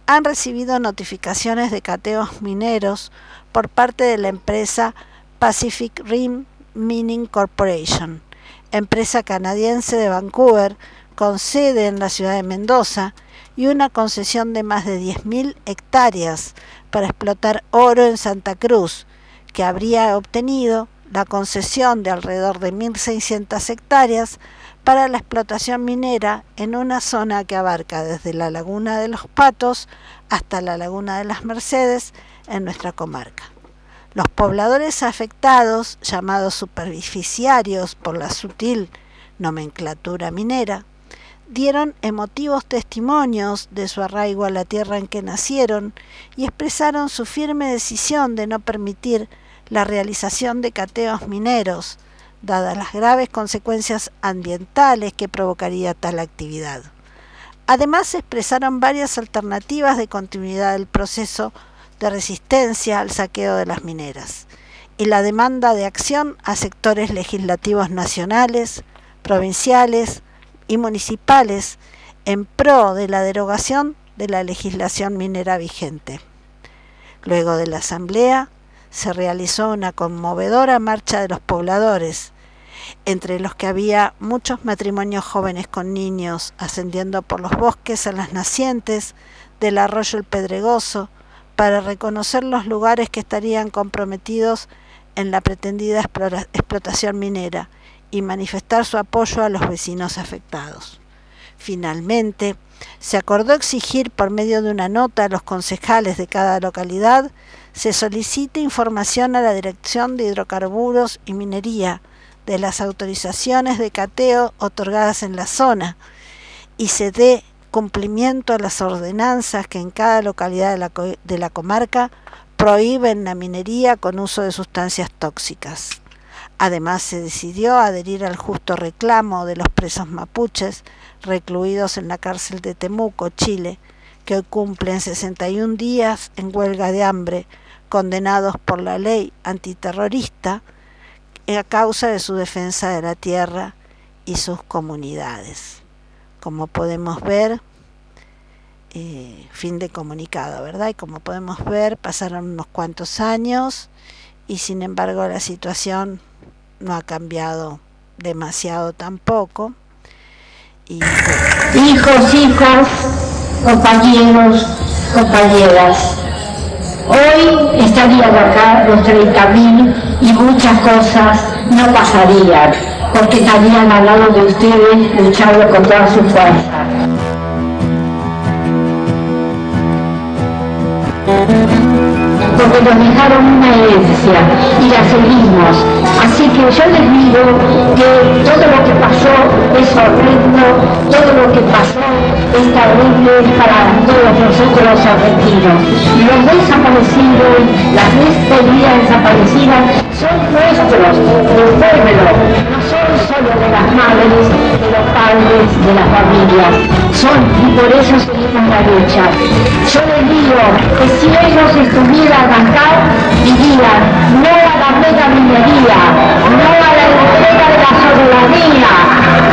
han recibido notificaciones de cateos mineros por parte de la empresa Pacific Rim Mining Corporation, empresa canadiense de Vancouver con sede en la ciudad de Mendoza y una concesión de más de 10.000 hectáreas para explotar oro en Santa Cruz, que habría obtenido la concesión de alrededor de 1.600 hectáreas para la explotación minera en una zona que abarca desde la laguna de los Patos hasta la laguna de las Mercedes en nuestra comarca. Los pobladores afectados, llamados superficiarios por la sutil nomenclatura minera, dieron emotivos testimonios de su arraigo a la tierra en que nacieron y expresaron su firme decisión de no permitir la realización de cateos mineros, dadas las graves consecuencias ambientales que provocaría tal actividad. Además, expresaron varias alternativas de continuidad del proceso de resistencia al saqueo de las mineras y la demanda de acción a sectores legislativos nacionales, provinciales y municipales en pro de la derogación de la legislación minera vigente. Luego de la asamblea se realizó una conmovedora marcha de los pobladores, entre los que había muchos matrimonios jóvenes con niños ascendiendo por los bosques a las nacientes del arroyo El Pedregoso para reconocer los lugares que estarían comprometidos en la pretendida explotación minera y manifestar su apoyo a los vecinos afectados. Finalmente, se acordó exigir por medio de una nota a los concejales de cada localidad se solicite información a la Dirección de Hidrocarburos y Minería de las autorizaciones de cateo otorgadas en la zona y se dé cumplimiento a las ordenanzas que en cada localidad de la, de la comarca prohíben la minería con uso de sustancias tóxicas. Además, se decidió adherir al justo reclamo de los presos mapuches recluidos en la cárcel de Temuco, Chile, que hoy cumplen 61 días en huelga de hambre, condenados por la ley antiterrorista a causa de su defensa de la tierra y sus comunidades. Como podemos ver, eh, fin de comunicado, ¿verdad? Y como podemos ver, pasaron unos cuantos años y sin embargo la situación no ha cambiado demasiado tampoco. Hijos, hijas, compañeros, compañeras, hoy estarían acá los 30.000 y muchas cosas no pasarían, porque estarían al lado de ustedes luchando con toda su fuerza porque nos dejaron una herencia y la seguimos. Así que yo les digo que todo lo que pasó es horrendo, todo lo que pasó es terrible para todos nosotros los argentinos. Los desaparecidos, las despedidas desaparecidas son nuestros, del pueblo, no son solo de las madres, de los padres, de las familias, son y por eso seguimos la lucha. Yo les digo que si ellos estuvieran acá, dirían no a la mega minería, no a la entrega de la soberanía,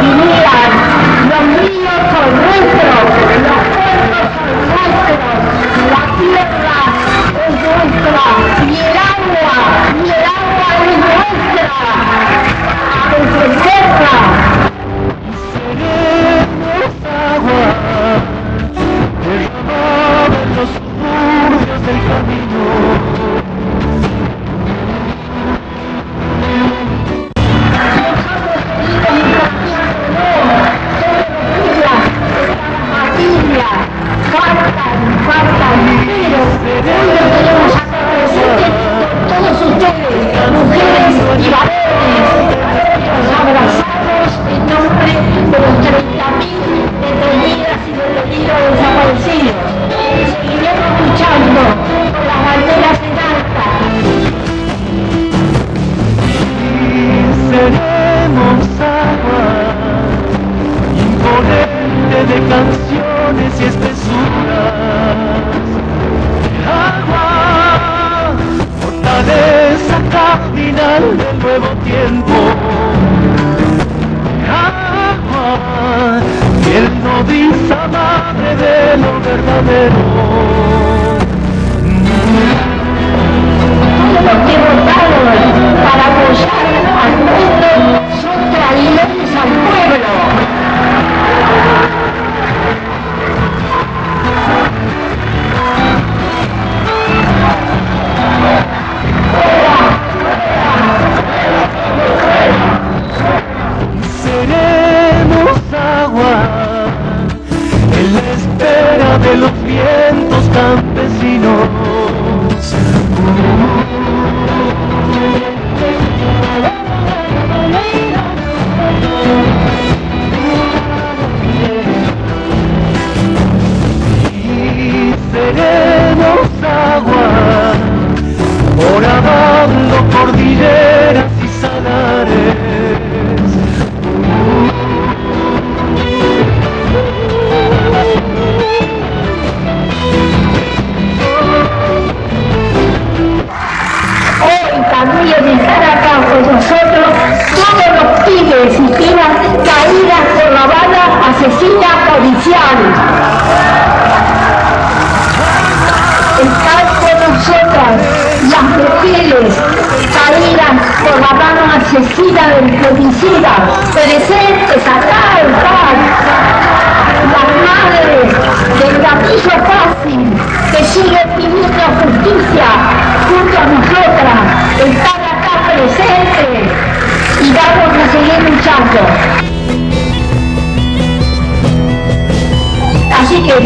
dirían los ríos son nuestros,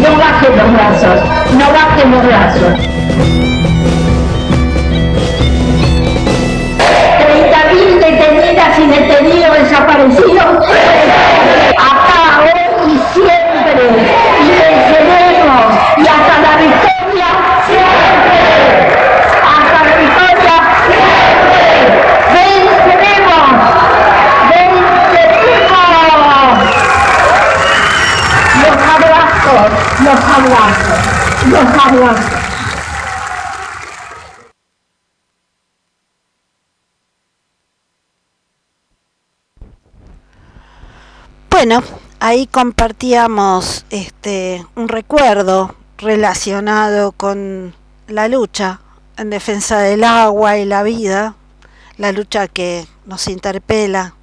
no bajen los brazos, no bajen los brazos. 30.000 detenidas y detenidos desaparecidos Bueno, ahí compartíamos este un recuerdo relacionado con la lucha en defensa del agua y la vida, la lucha que nos interpela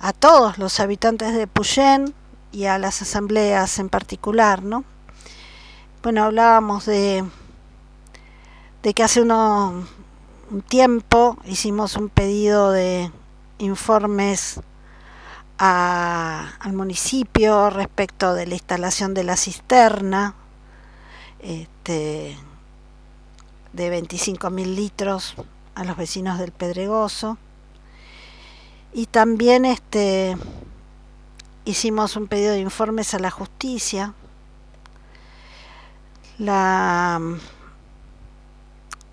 a todos los habitantes de Puyén y a las asambleas en particular, ¿no? Bueno, hablábamos de, de que hace uno, un tiempo hicimos un pedido de informes al municipio respecto de la instalación de la cisterna este, de 25 mil litros a los vecinos del Pedregoso. Y también este hicimos un pedido de informes a la justicia la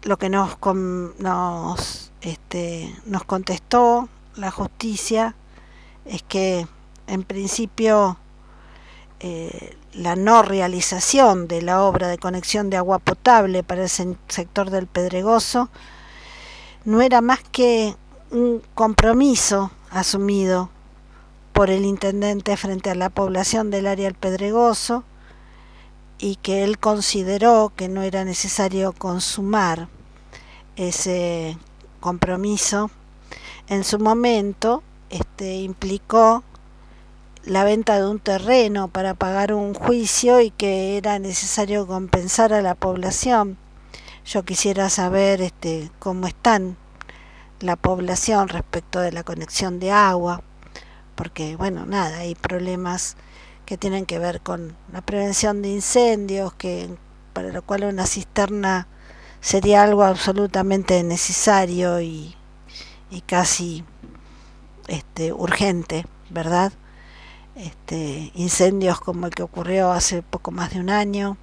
lo que nos nos este, nos contestó la justicia es que en principio eh, la no realización de la obra de conexión de agua potable para el sector del Pedregoso no era más que un compromiso asumido por el intendente frente a la población del área del Pedregoso y que él consideró que no era necesario consumar ese compromiso en su momento este, implicó la venta de un terreno para pagar un juicio y que era necesario compensar a la población. Yo quisiera saber este, cómo están la población respecto de la conexión de agua, porque bueno, nada, hay problemas que tienen que ver con la prevención de incendios, que para lo cual una cisterna sería algo absolutamente necesario y, y casi este, urgente, ¿verdad? Este, incendios como el que ocurrió hace poco más de un año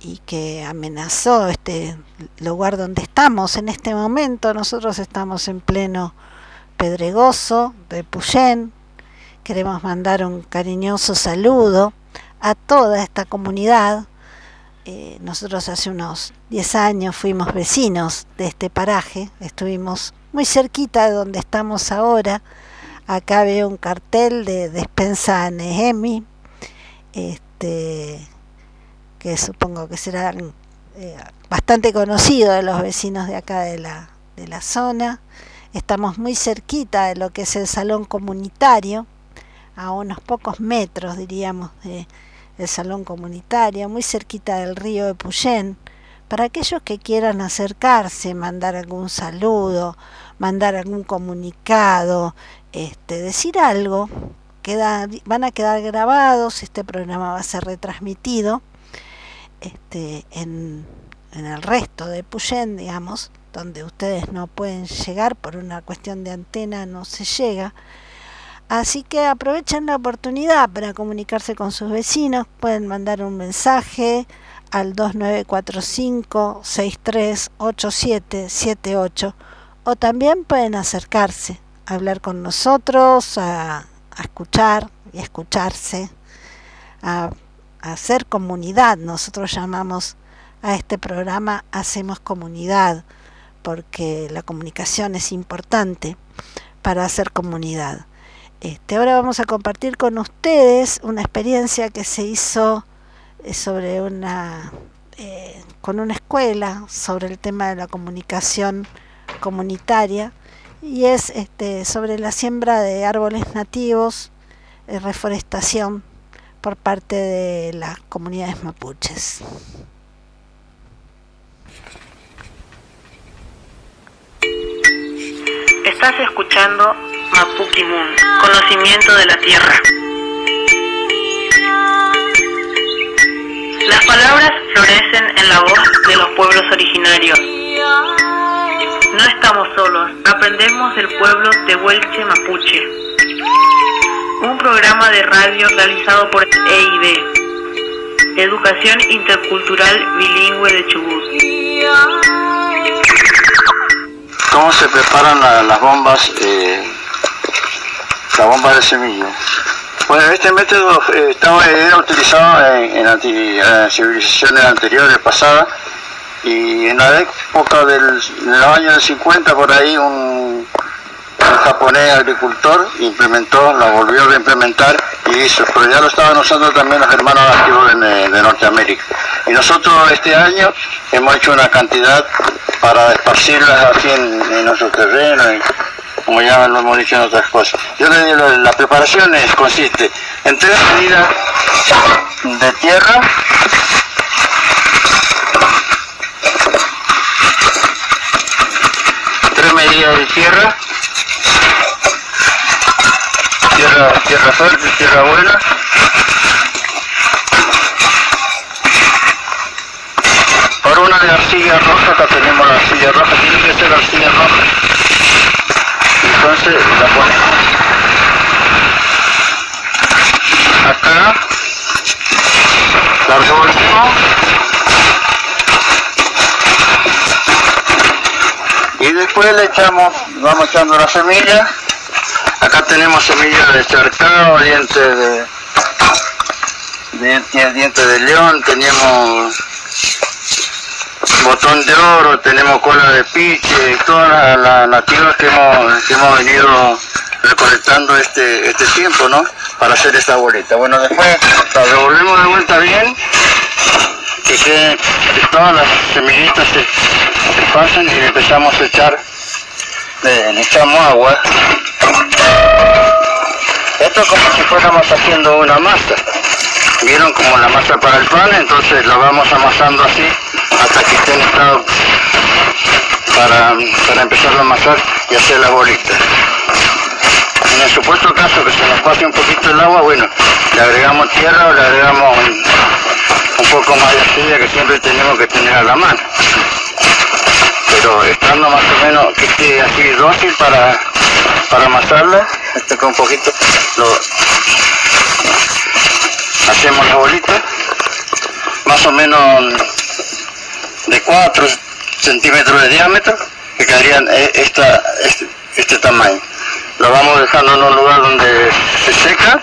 y que amenazó este lugar donde estamos en este momento. Nosotros estamos en pleno Pedregoso de Puyén. Queremos mandar un cariñoso saludo a toda esta comunidad. Eh, nosotros hace unos 10 años fuimos vecinos de este paraje, estuvimos muy cerquita de donde estamos ahora. Acá veo un cartel de despensa Nehemi, este, que supongo que será eh, bastante conocido de los vecinos de acá de la, de la zona. Estamos muy cerquita de lo que es el salón comunitario, a unos pocos metros, diríamos, de, del salón comunitario, muy cerquita del río de Puyén para aquellos que quieran acercarse, mandar algún saludo, mandar algún comunicado, este, decir algo, van a quedar grabados, este programa va a ser retransmitido este, en, en el resto de Puyén, digamos, donde ustedes no pueden llegar por una cuestión de antena, no se llega. Así que aprovechen la oportunidad para comunicarse con sus vecinos, pueden mandar un mensaje al 2945 638778 o también pueden acercarse hablar con nosotros, a, escuchar y escucharse, a hacer comunidad. Nosotros llamamos a este programa Hacemos Comunidad, porque la comunicación es importante para hacer comunidad. Este, ahora vamos a compartir con ustedes una experiencia que se hizo sobre una eh, con una escuela sobre el tema de la comunicación comunitaria y es este, sobre la siembra de árboles nativos, eh, reforestación por parte de las comunidades mapuches. Estás escuchando Mapuki Moon, conocimiento de la tierra. Las palabras florecen en la voz de los pueblos originarios. No estamos solos, aprendemos del pueblo Tehuelche Mapuche. Un programa de radio realizado por EIB, Educación Intercultural Bilingüe de Chubut. ¿Cómo se preparan las bombas, eh, la bomba de semillas? Bueno, este método eh, estaba, era utilizado en, en, civilizaciones anteriores, pasadas, y en la época del en los años 50 por ahí un, japonés agricultor implementó, la volvió a implementar y hizo, pero ya lo estaban usando también los hermanos activos de, Norteamérica. Y nosotros este año hemos hecho una cantidad para esparcirlas aquí en, nuestro terreno como ya lo hemos dicho en otras cosas. Yo le digo, la preparación consiste en tres medidas de tierra, tres medidas de tierra, tierra, tierra fuerte, tierra buena, por una de arcilla roja, acá tenemos la arcilla roja, tiene que ser arcilla roja entonces la ponemos acá. La revolvemos y después le echamos vamos echando la semilla. Acá tenemos semillas de charcao dientes de dientes, dientes de león tenemos botón de oro, tenemos cola de piche, todas las nativas que hemos, que hemos venido recolectando este, este tiempo, ¿no? Para hacer esta bolita. Bueno, después la revolvemos de vuelta bien, que, todas las semillitas se, pasen y empezamos a echar, le, echamos agua. Esto es como si fuéramos haciendo una masa. ¿Vieron como la masa para el pan? Entonces la vamos amasando así hasta que esté en estado para, para empezar a amasar y hacer la bolita. En el supuesto caso que se nos pase un poquito el agua, bueno, le agregamos tierra o le agregamos un, poco más de arcilla que siempre tenemos que tener a la mano. Pero estando más o menos que esté así dócil para, para amasarla, este con un poquito lo hacemos la bolita, más o menos de 4 centímetros de diámetro que quedarían eh, este, este, tamaño. Lo vamos dejando en un lugar donde se seca,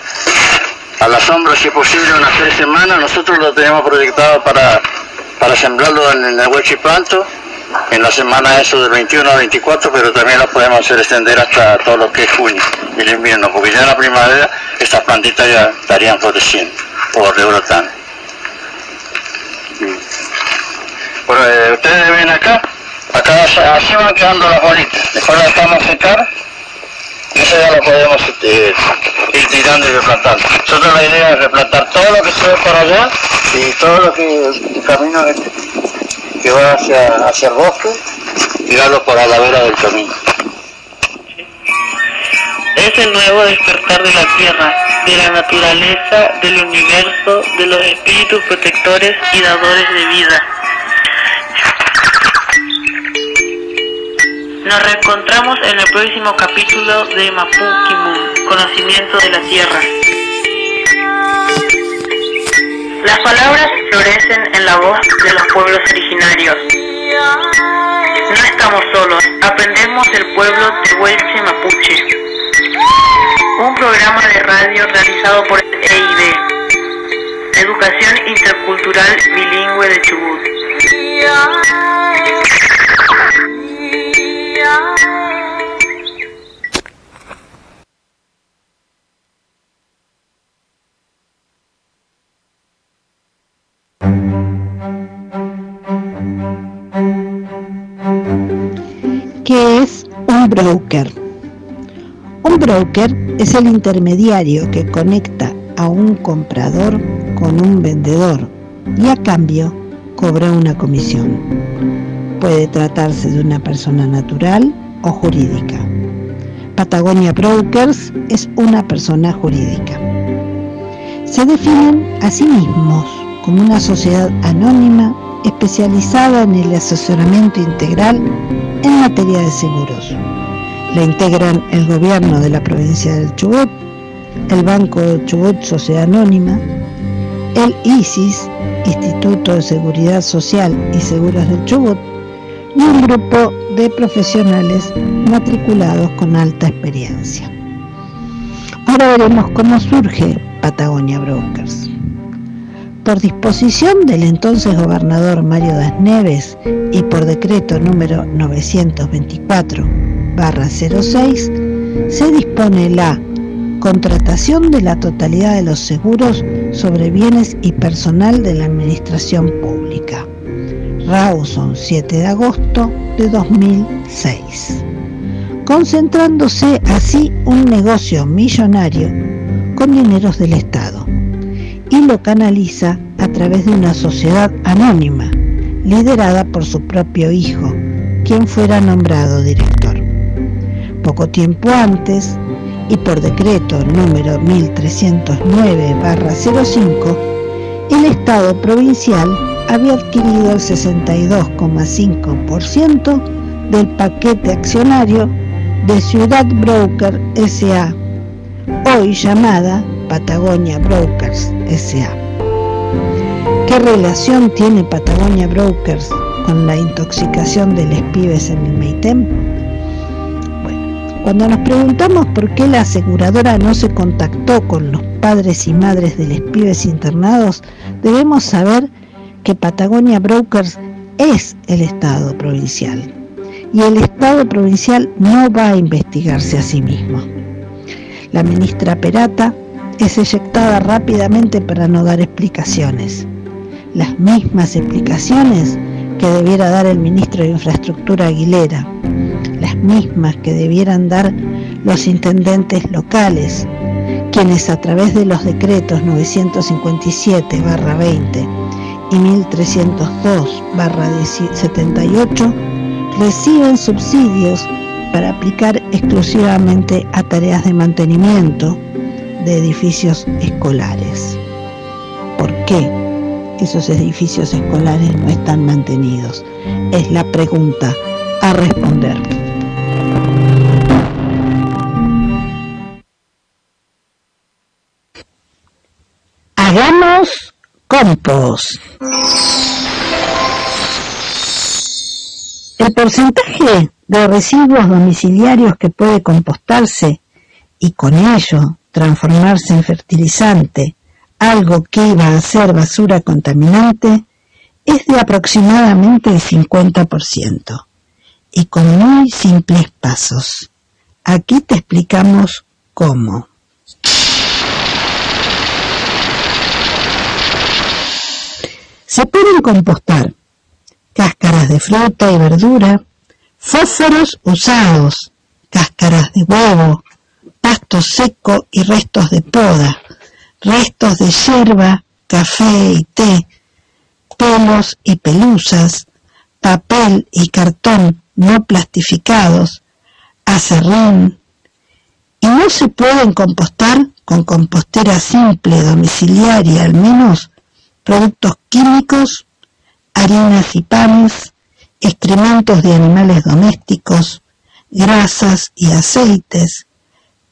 a la sombra si es posible unas tres semanas. Nosotros lo tenemos proyectado para, para sembrarlo en, el huechipanto, en la semana eso del 21 a 24, pero también lo podemos hacer extender hasta todo lo que es junio, el invierno, porque ya en la primavera estas plantitas ya estarían floreciendo o rebrotando. Bueno, eh, ustedes ven acá, acá así van quedando las bolitas. Después las dejamos secar y eso ya lo podemos este, ir tirando y replantando. Nosotros la idea es replantar todo lo que se ve por allá y todo lo que el camino este, que va hacia, hacia el bosque, tirarlo por la ladera del camino. Es el nuevo despertar de la tierra, de la naturaleza, del universo, de los espíritus protectores y dadores de vida. Nos reencontramos en el próximo capítulo de Mapukimun, Conocimiento de la Tierra. Las palabras florecen en la voz de los pueblos originarios. No estamos solos, aprendemos el pueblo Tehuelche Mapuche. Un programa de radio realizado por EIB, Educación Intercultural Bilingüe de Chubut. ¿Qué es un broker? Un broker es el intermediario que conecta a un comprador con un vendedor y a cambio cobra una comisión. Puede tratarse de una persona natural o jurídica. Patagonia Brokers es una persona jurídica. Se definen a sí mismos como una sociedad anónima especializada en el asesoramiento integral en materia de seguros. La integran el gobierno de la provincia del Chubut, el Banco Chubut Sociedad Anónima, el ISIS, Instituto de Seguridad Social y Seguros del Chubut, y un grupo de profesionales matriculados con alta experiencia. Ahora veremos cómo surge Patagonia Brokers. Por disposición del entonces gobernador Mario Das Neves y por decreto número 924-06, se dispone la contratación de la totalidad de los seguros sobre bienes y personal de la Administración Pública. Rawson, 7 de agosto de 2006 concentrándose así un negocio millonario con dineros del Estado y lo canaliza a través de una sociedad anónima liderada por su propio hijo, quien fuera nombrado director. Poco tiempo antes, y por decreto número 1309-05, el Estado provincial había adquirido el 62,5% del paquete accionario de Ciudad Broker SA, hoy llamada Patagonia Brokers SA. ¿Qué relación tiene Patagonia Brokers con la intoxicación de los pibes en el Meitem? Bueno, cuando nos preguntamos por qué la aseguradora no se contactó con los padres y madres de los pibes internados, debemos saber que Patagonia Brokers es el Estado provincial y el Estado provincial no va a investigarse a sí mismo. La ministra Perata es eyectada rápidamente para no dar explicaciones. Las mismas explicaciones que debiera dar el ministro de Infraestructura Aguilera, las mismas que debieran dar los intendentes locales, quienes a través de los decretos 957-20 y 1302-78 reciben subsidios para aplicar exclusivamente a tareas de mantenimiento de edificios escolares. ¿Por qué esos edificios escolares no están mantenidos? Es la pregunta a responder. El porcentaje de residuos domiciliarios que puede compostarse y con ello transformarse en fertilizante, algo que iba a ser basura contaminante, es de aproximadamente el 50% y con muy simples pasos. Aquí te explicamos cómo. Se pueden compostar cáscaras de fruta y verdura, fósforos usados, cáscaras de huevo, pasto seco y restos de poda, restos de hierba, café y té, pelos y pelusas, papel y cartón no plastificados, acerrín, y no se pueden compostar con compostera simple domiciliaria al menos productos químicos harinas y panes, excrementos de animales domésticos, grasas y aceites,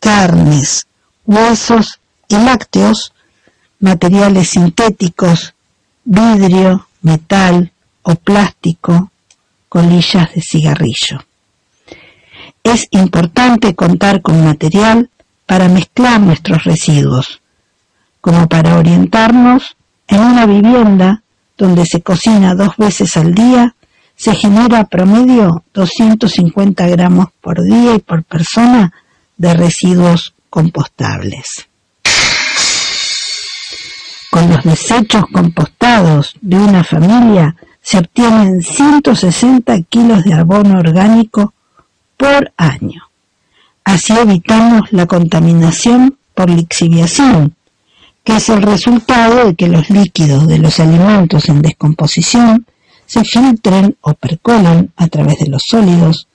carnes, huesos y lácteos, materiales sintéticos, vidrio, metal o plástico, colillas de cigarrillo. Es importante contar con material para mezclar nuestros residuos, como para orientarnos en una vivienda donde se cocina dos veces al día, se genera promedio 250 gramos por día y por persona de residuos compostables. Con los desechos compostados de una familia se obtienen 160 kilos de abono orgánico por año. Así evitamos la contaminación por lixiviación, que es el resultado de que los líquidos de los alimentos en descomposición se filtren o percolen a través de los sólidos,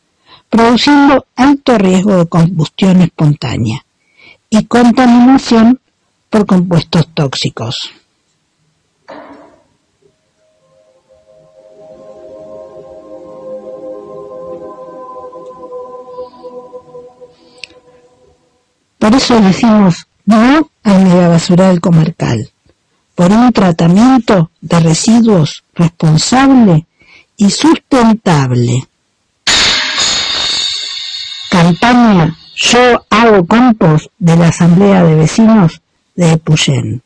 produciendo alto riesgo de combustión espontánea y contaminación por compuestos tóxicos. Por eso decimos no al megabasural comarcal, por un tratamiento de residuos responsable y sustentable. Campaña Yo hago compost de la Asamblea de Vecinos de Epuyén.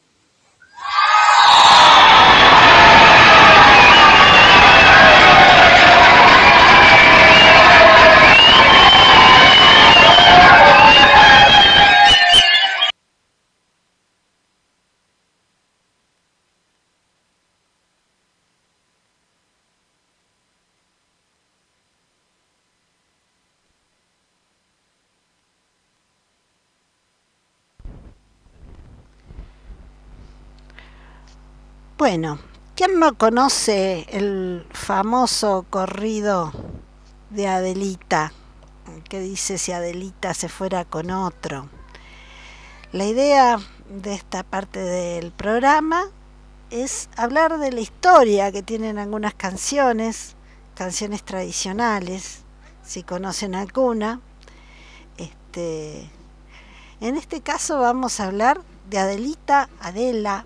Bueno, ¿quién no conoce el famoso corrido de Adelita? Que dice si Adelita se fuera con otro. La idea de esta parte del programa es hablar de la historia que tienen algunas canciones, canciones tradicionales, si conocen alguna. Este, en este caso vamos a hablar de Adelita Adela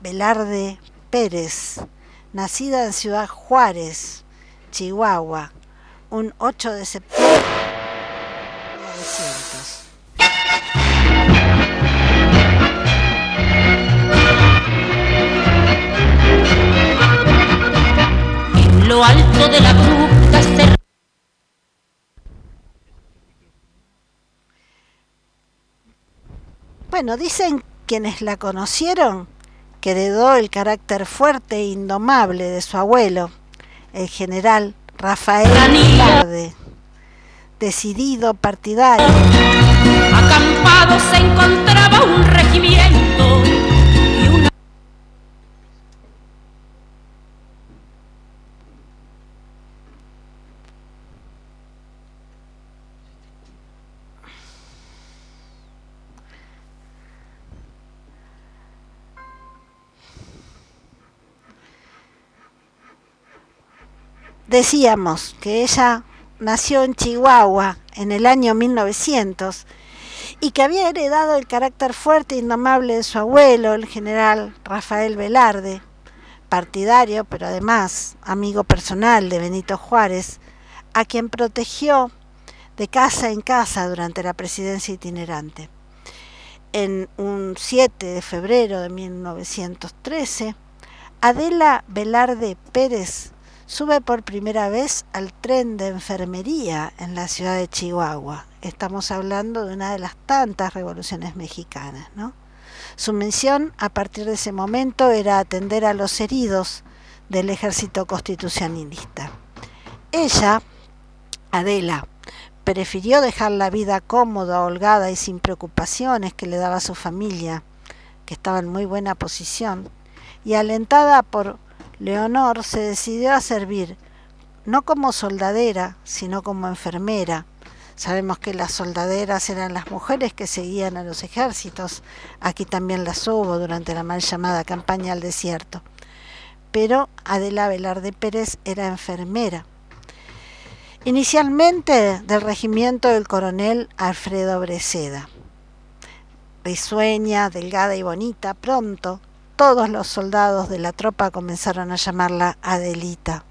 Velarde Pérez, nacida en Ciudad Juárez, Chihuahua, un 8 de septiembre de 1900. En lo alto de la gruta se... Bueno, dicen quienes la conocieron que heredó el carácter fuerte e indomable de su abuelo, el general Rafael Velarde, decidido partidario. Acampado se encontraba un Decíamos que ella nació en Chihuahua en el año 1900 y que había heredado el carácter fuerte e indomable de su abuelo, el general Rafael Velarde, partidario, pero además amigo personal de Benito Juárez, a quien protegió de casa en casa durante la presidencia itinerante. En un 7 de febrero de 1913, Adela Velarde Pérez sube por primera vez al tren de enfermería en la ciudad de Chihuahua. Estamos hablando de una de las tantas revoluciones mexicanas, ¿no? Su misión a partir de ese momento era atender a los heridos del ejército constitucionalista. Ella, Adela, prefirió dejar la vida cómoda, holgada y sin preocupaciones que le daba su familia, que estaba en muy buena posición, y alentada por Leonor se decidió a servir no como soldadera, sino como enfermera. Sabemos que las soldaderas eran las mujeres que seguían a los ejércitos. Aquí también las hubo durante la mal llamada campaña al desierto. Pero Adela Velarde Pérez era enfermera. Inicialmente del regimiento del coronel Alfredo Breceda. Risueña, delgada y bonita, pronto todos los soldados de la tropa comenzaron a llamarla Adelita.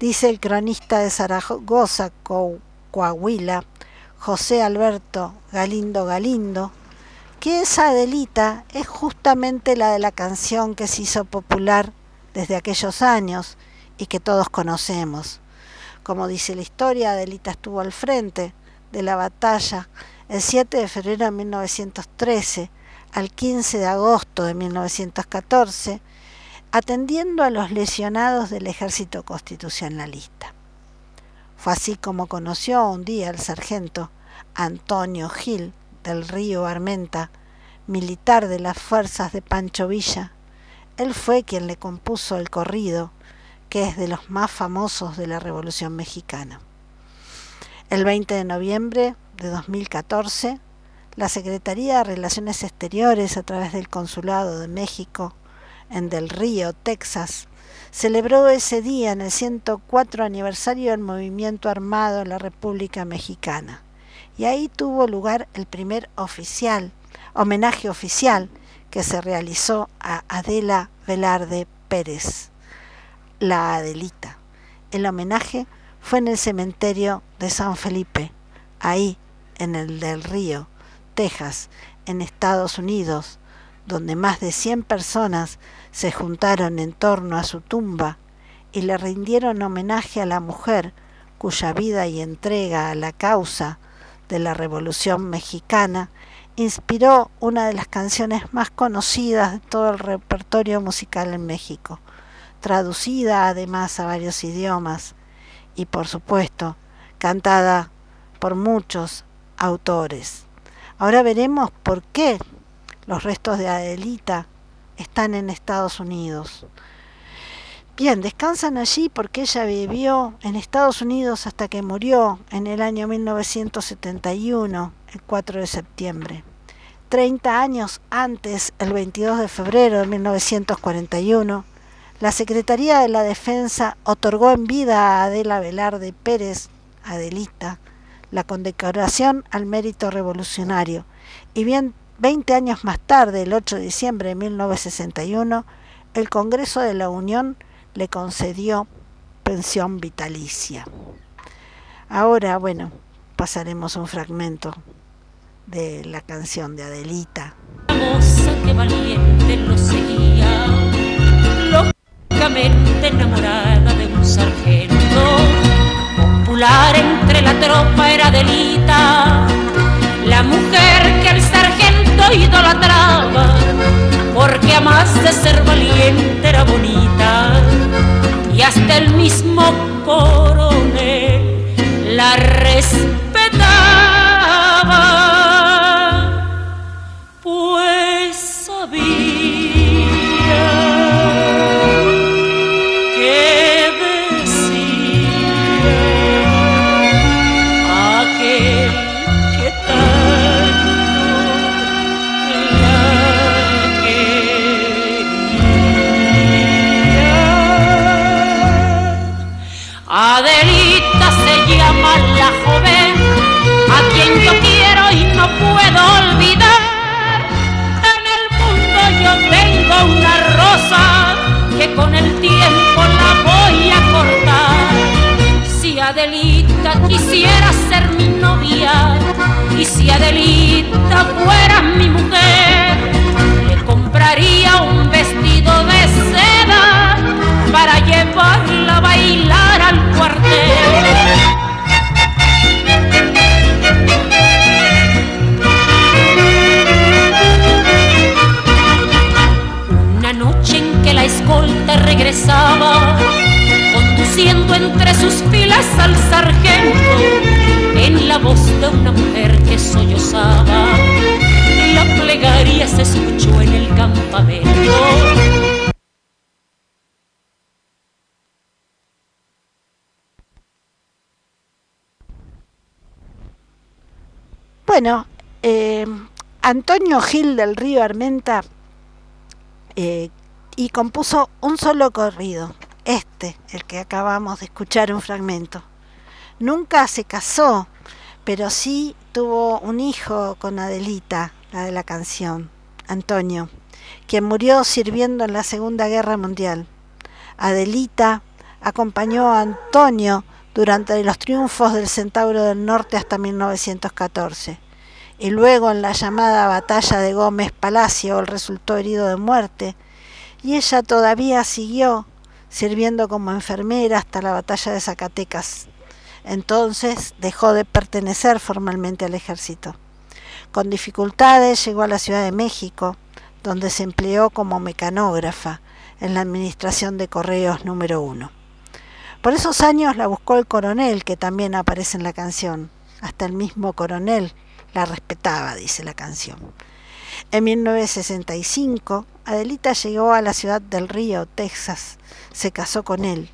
Dice el cronista de Zaragoza, Coahuila, José Alberto Galindo Galindo, que esa Adelita es justamente la de la canción que se hizo popular desde aquellos años y que todos conocemos. Como dice la historia, Adelita estuvo al frente de la batalla el 7 de febrero de 1913 al 15 de agosto de 1914, atendiendo a los lesionados del ejército constitucionalista. Fue así como conoció un día al sargento Antonio Gil del río Armenta, militar de las fuerzas de Pancho Villa. Él fue quien le compuso el corrido, que es de los más famosos de la Revolución Mexicana. El 20 de noviembre de 2014, la Secretaría de Relaciones Exteriores, a través del Consulado de México en Del Río, Texas, celebró ese día en el 104 aniversario del movimiento armado en la República Mexicana. Y ahí tuvo lugar el primer oficial, homenaje oficial que se realizó a Adela Velarde Pérez, la Adelita. El homenaje fue en el cementerio de San Felipe, ahí en el del Río, Texas, en Estados Unidos, donde más de 100 personas se juntaron en torno a su tumba y le rindieron homenaje a la mujer cuya vida y entrega a la causa de la Revolución Mexicana inspiró una de las canciones más conocidas de todo el repertorio musical en México, traducida además a varios idiomas y por supuesto cantada por muchos autores. Ahora veremos por qué los restos de Adelita están en Estados Unidos. Bien, descansan allí porque ella vivió en Estados Unidos hasta que murió en el año 1971, el 4 de septiembre. Treinta años antes, el 22 de febrero de 1941, la Secretaría de la Defensa otorgó en vida a Adela Velarde Pérez, Adelita, la condecoración al mérito revolucionario. Y bien, 20 años más tarde, el 8 de diciembre de 1961, el Congreso de la Unión le concedió pensión vitalicia. Ahora, bueno, pasaremos un fragmento de la canción de Adelita. Enamorada de un sargento. Popular entre la tropa era Adelita, la mujer que el sargento idolatraba porque a más de ser valiente era bonita. Y hasta el mismo coronel la respetaba y si Adelita fuera mi mujer, le compraría un vestido de seda para llevarla a bailar al cuartel. La plegaria se escuchó en el campamento. Bueno, eh, Antonio Gil del Río Armenta, eh, y compuso un solo corrido, este, el que acabamos de escuchar un fragmento. Nunca se casó, pero sí tuvo un hijo con Adelita, la de la canción, Antonio, quien murió sirviendo en la Segunda Guerra Mundial. Adelita acompañó a Antonio durante los triunfos del Centauro del Norte hasta 1914 y luego en la llamada batalla de Gómez Palacio él resultó herido de muerte y ella todavía siguió sirviendo como enfermera hasta la batalla de Zacatecas. Entonces dejó de pertenecer formalmente al ejército. Con dificultades llegó a la Ciudad de México, donde se empleó como mecanógrafa en la administración de correos número uno. Por esos años la buscó el coronel, que también aparece en la canción. Hasta el mismo coronel la respetaba, dice la canción. En 1965, Adelita llegó a la ciudad del Río, Texas. Se casó con él,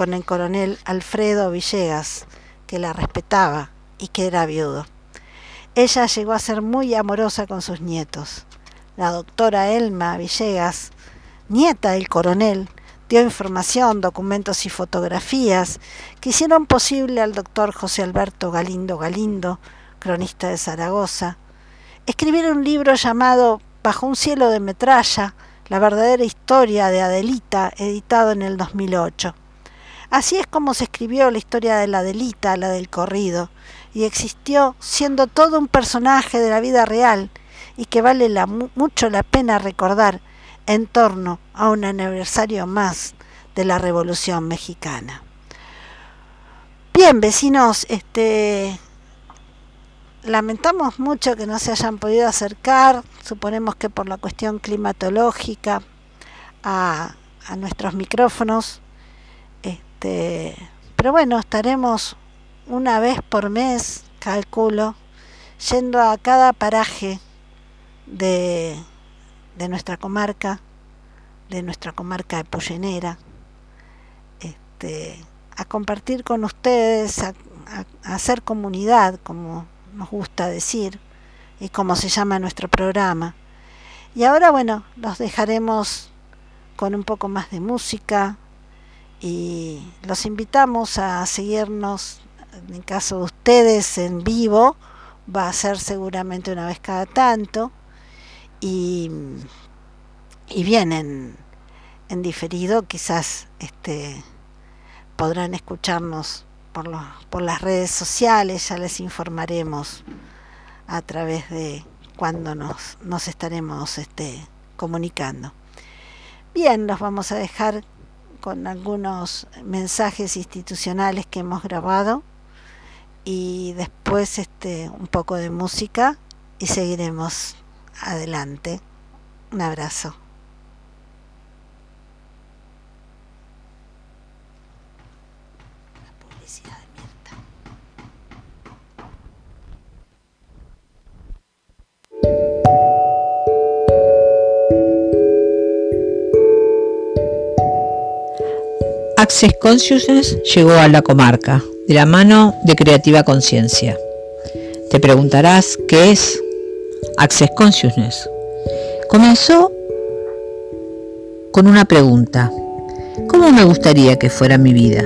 con el coronel Alfredo Villegas, que la respetaba y que era viudo. Ella llegó a ser muy amorosa con sus nietos. La doctora Elma Villegas, nieta del coronel, dio información, documentos y fotografías que hicieron posible al doctor José Alberto Galindo Galindo, cronista de Zaragoza, escribir un libro llamado Bajo un cielo de metralla, la verdadera historia de Adelita, editado en el 2008. Así es como se escribió la historia de la Adelita, la del corrido, y existió siendo todo un personaje de la vida real y que vale mucho la pena recordar en torno a un aniversario más de la Revolución Mexicana. Bien, vecinos, este lamentamos mucho que no se hayan podido acercar, suponemos que por la cuestión climatológica, a nuestros micrófonos. Este, pero bueno, estaremos una vez por mes, calculo, yendo a cada paraje de, de nuestra comarca, de nuestra comarca de Pollenera, este, a compartir con ustedes, a, a hacer comunidad, como nos gusta decir, y como se llama nuestro programa. Y ahora, bueno, los dejaremos con un poco más de música y los invitamos a seguirnos, en caso de ustedes, en vivo, va a ser seguramente una vez cada tanto, y, y bien, en, en diferido. Quizás este, podrán escucharnos por, los, por las redes sociales, ya les informaremos a través de cuando nos, nos estaremos este, comunicando. Bien, los vamos a dejar con algunos mensajes institucionales que hemos grabado y después este un poco de música y seguiremos adelante. Un abrazo. Access Consciousness llegó a la comarca de la mano de Creativa Conciencia. Te preguntarás qué es Access Consciousness. Comenzó con una pregunta. ¿Cómo me gustaría que fuera mi vida?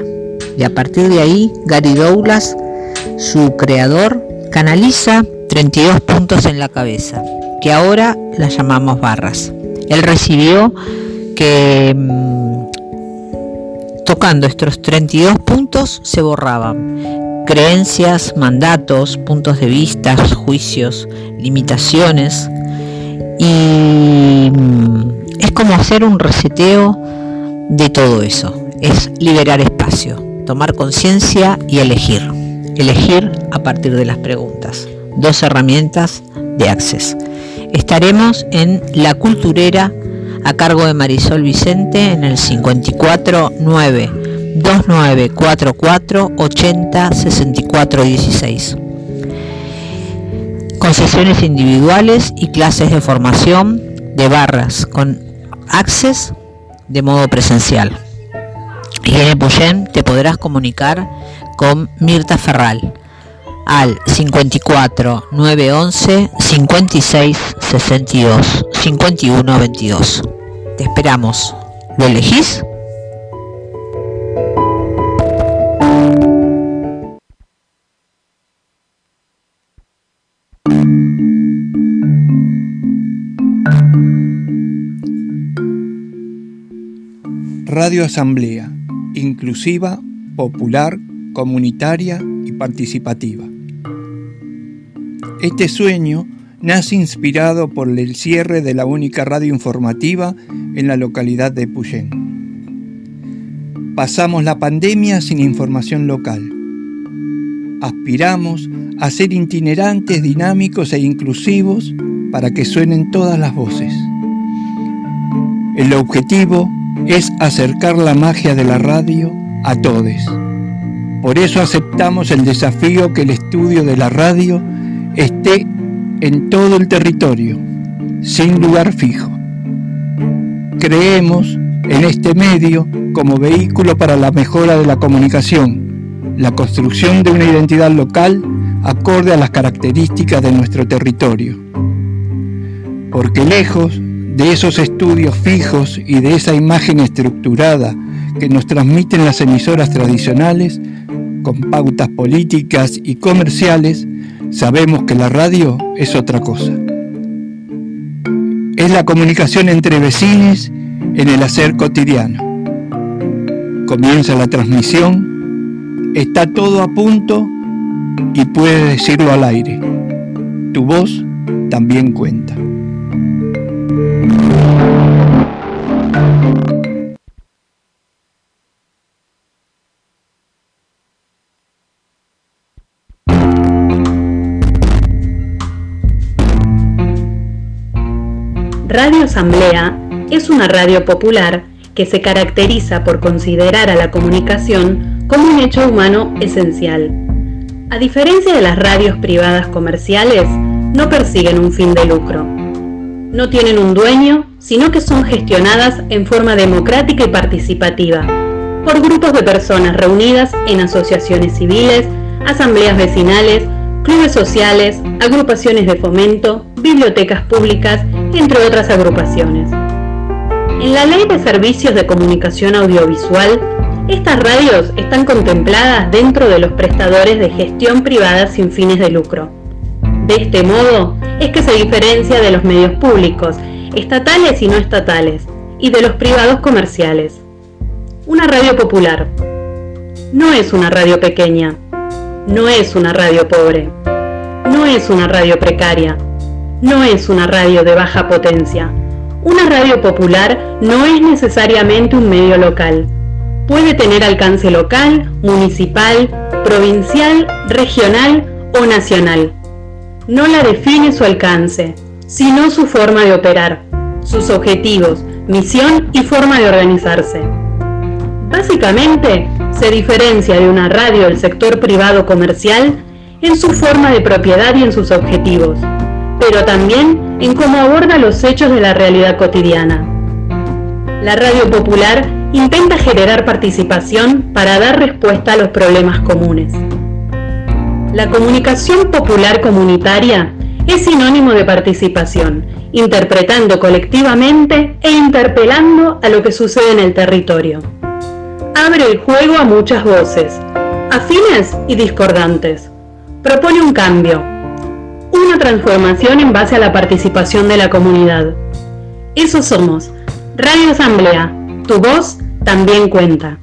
Y a partir de ahí, Gary Douglas, su creador, canaliza 32 puntos en la cabeza, que ahora las llamamos barras. Él recibió que mm, Tocando estos 32 puntos se borraban creencias, mandatos, puntos de vista, juicios, limitaciones y mm, es como hacer un reseteo de todo eso. Es liberar espacio, tomar conciencia y elegir. Elegir a partir de las preguntas. Dos herramientas de Access. Estaremos en La Culturera a cargo de Marisol Vicente en el 54 9 2944 80 64 16. Con sesiones individuales y clases de formación de barras con Access de modo presencial. Y en Epuyén te podrás comunicar con Mirta Ferral al 54 911 56 62 51 22. Te esperamos. ¿Lo elegís? Radio Asamblea, inclusiva, popular, comunitaria y participativa. Este sueño nace inspirado por el cierre de la única radio informativa en la localidad de Puyén. Pasamos la pandemia sin información local. Aspiramos a ser itinerantes, dinámicos e inclusivos para que suenen todas las voces. El objetivo es acercar la magia de la radio a todos. Por eso aceptamos el desafío que el estudio de la radio esté en todo el territorio, sin lugar fijo. Creemos en este medio como vehículo para la mejora de la comunicación, la construcción de una identidad local acorde a las características de nuestro territorio. Porque lejos de esos estudios fijos y de esa imagen estructurada que nos transmiten las emisoras tradicionales, con pautas políticas y comerciales, sabemos que la radio es otra cosa. Es la comunicación entre vecinos en el hacer cotidiano. Comienza la transmisión, está todo a punto y puedes decirlo al aire. Tu voz también cuenta. Radio Asamblea es una radio popular que se caracteriza por considerar a la comunicación como un hecho humano esencial. A diferencia de las radios privadas comerciales, no persiguen un fin de lucro. No tienen un dueño, sino que son gestionadas en forma democrática y participativa, por grupos de personas reunidas en asociaciones civiles, asambleas vecinales, clubes sociales, agrupaciones de fomento, bibliotecas públicas, entre otras agrupaciones. En la Ley de Servicios de Comunicación Audiovisual, estas radios están contempladas dentro de los prestadores de gestión privada sin fines de lucro. De este modo es que se diferencia de los medios públicos, estatales y no estatales, y de los privados comerciales. Una radio popular no es una radio pequeña, no es una radio pobre, no es una radio precaria, no es una radio de baja potencia. Una radio popular no es necesariamente un medio local. Puede tener alcance local, municipal, provincial, regional o nacional. No la define su alcance, sino su forma de operar, sus objetivos, misión y forma de organizarse. Básicamente, se diferencia de una radio del sector privado comercial en su forma de propiedad y en sus objetivos pero también en cómo aborda los hechos de la realidad cotidiana. La radio popular intenta generar participación para dar respuesta a los problemas comunes. La comunicación popular comunitaria es sinónimo de participación, interpretando colectivamente e interpelando a lo que sucede en el territorio. Abre el juego a muchas voces, afines y discordantes. Propone un cambio, una transformación en base a la participación de la comunidad. Eso somos. Radio Asamblea, tu voz también cuenta.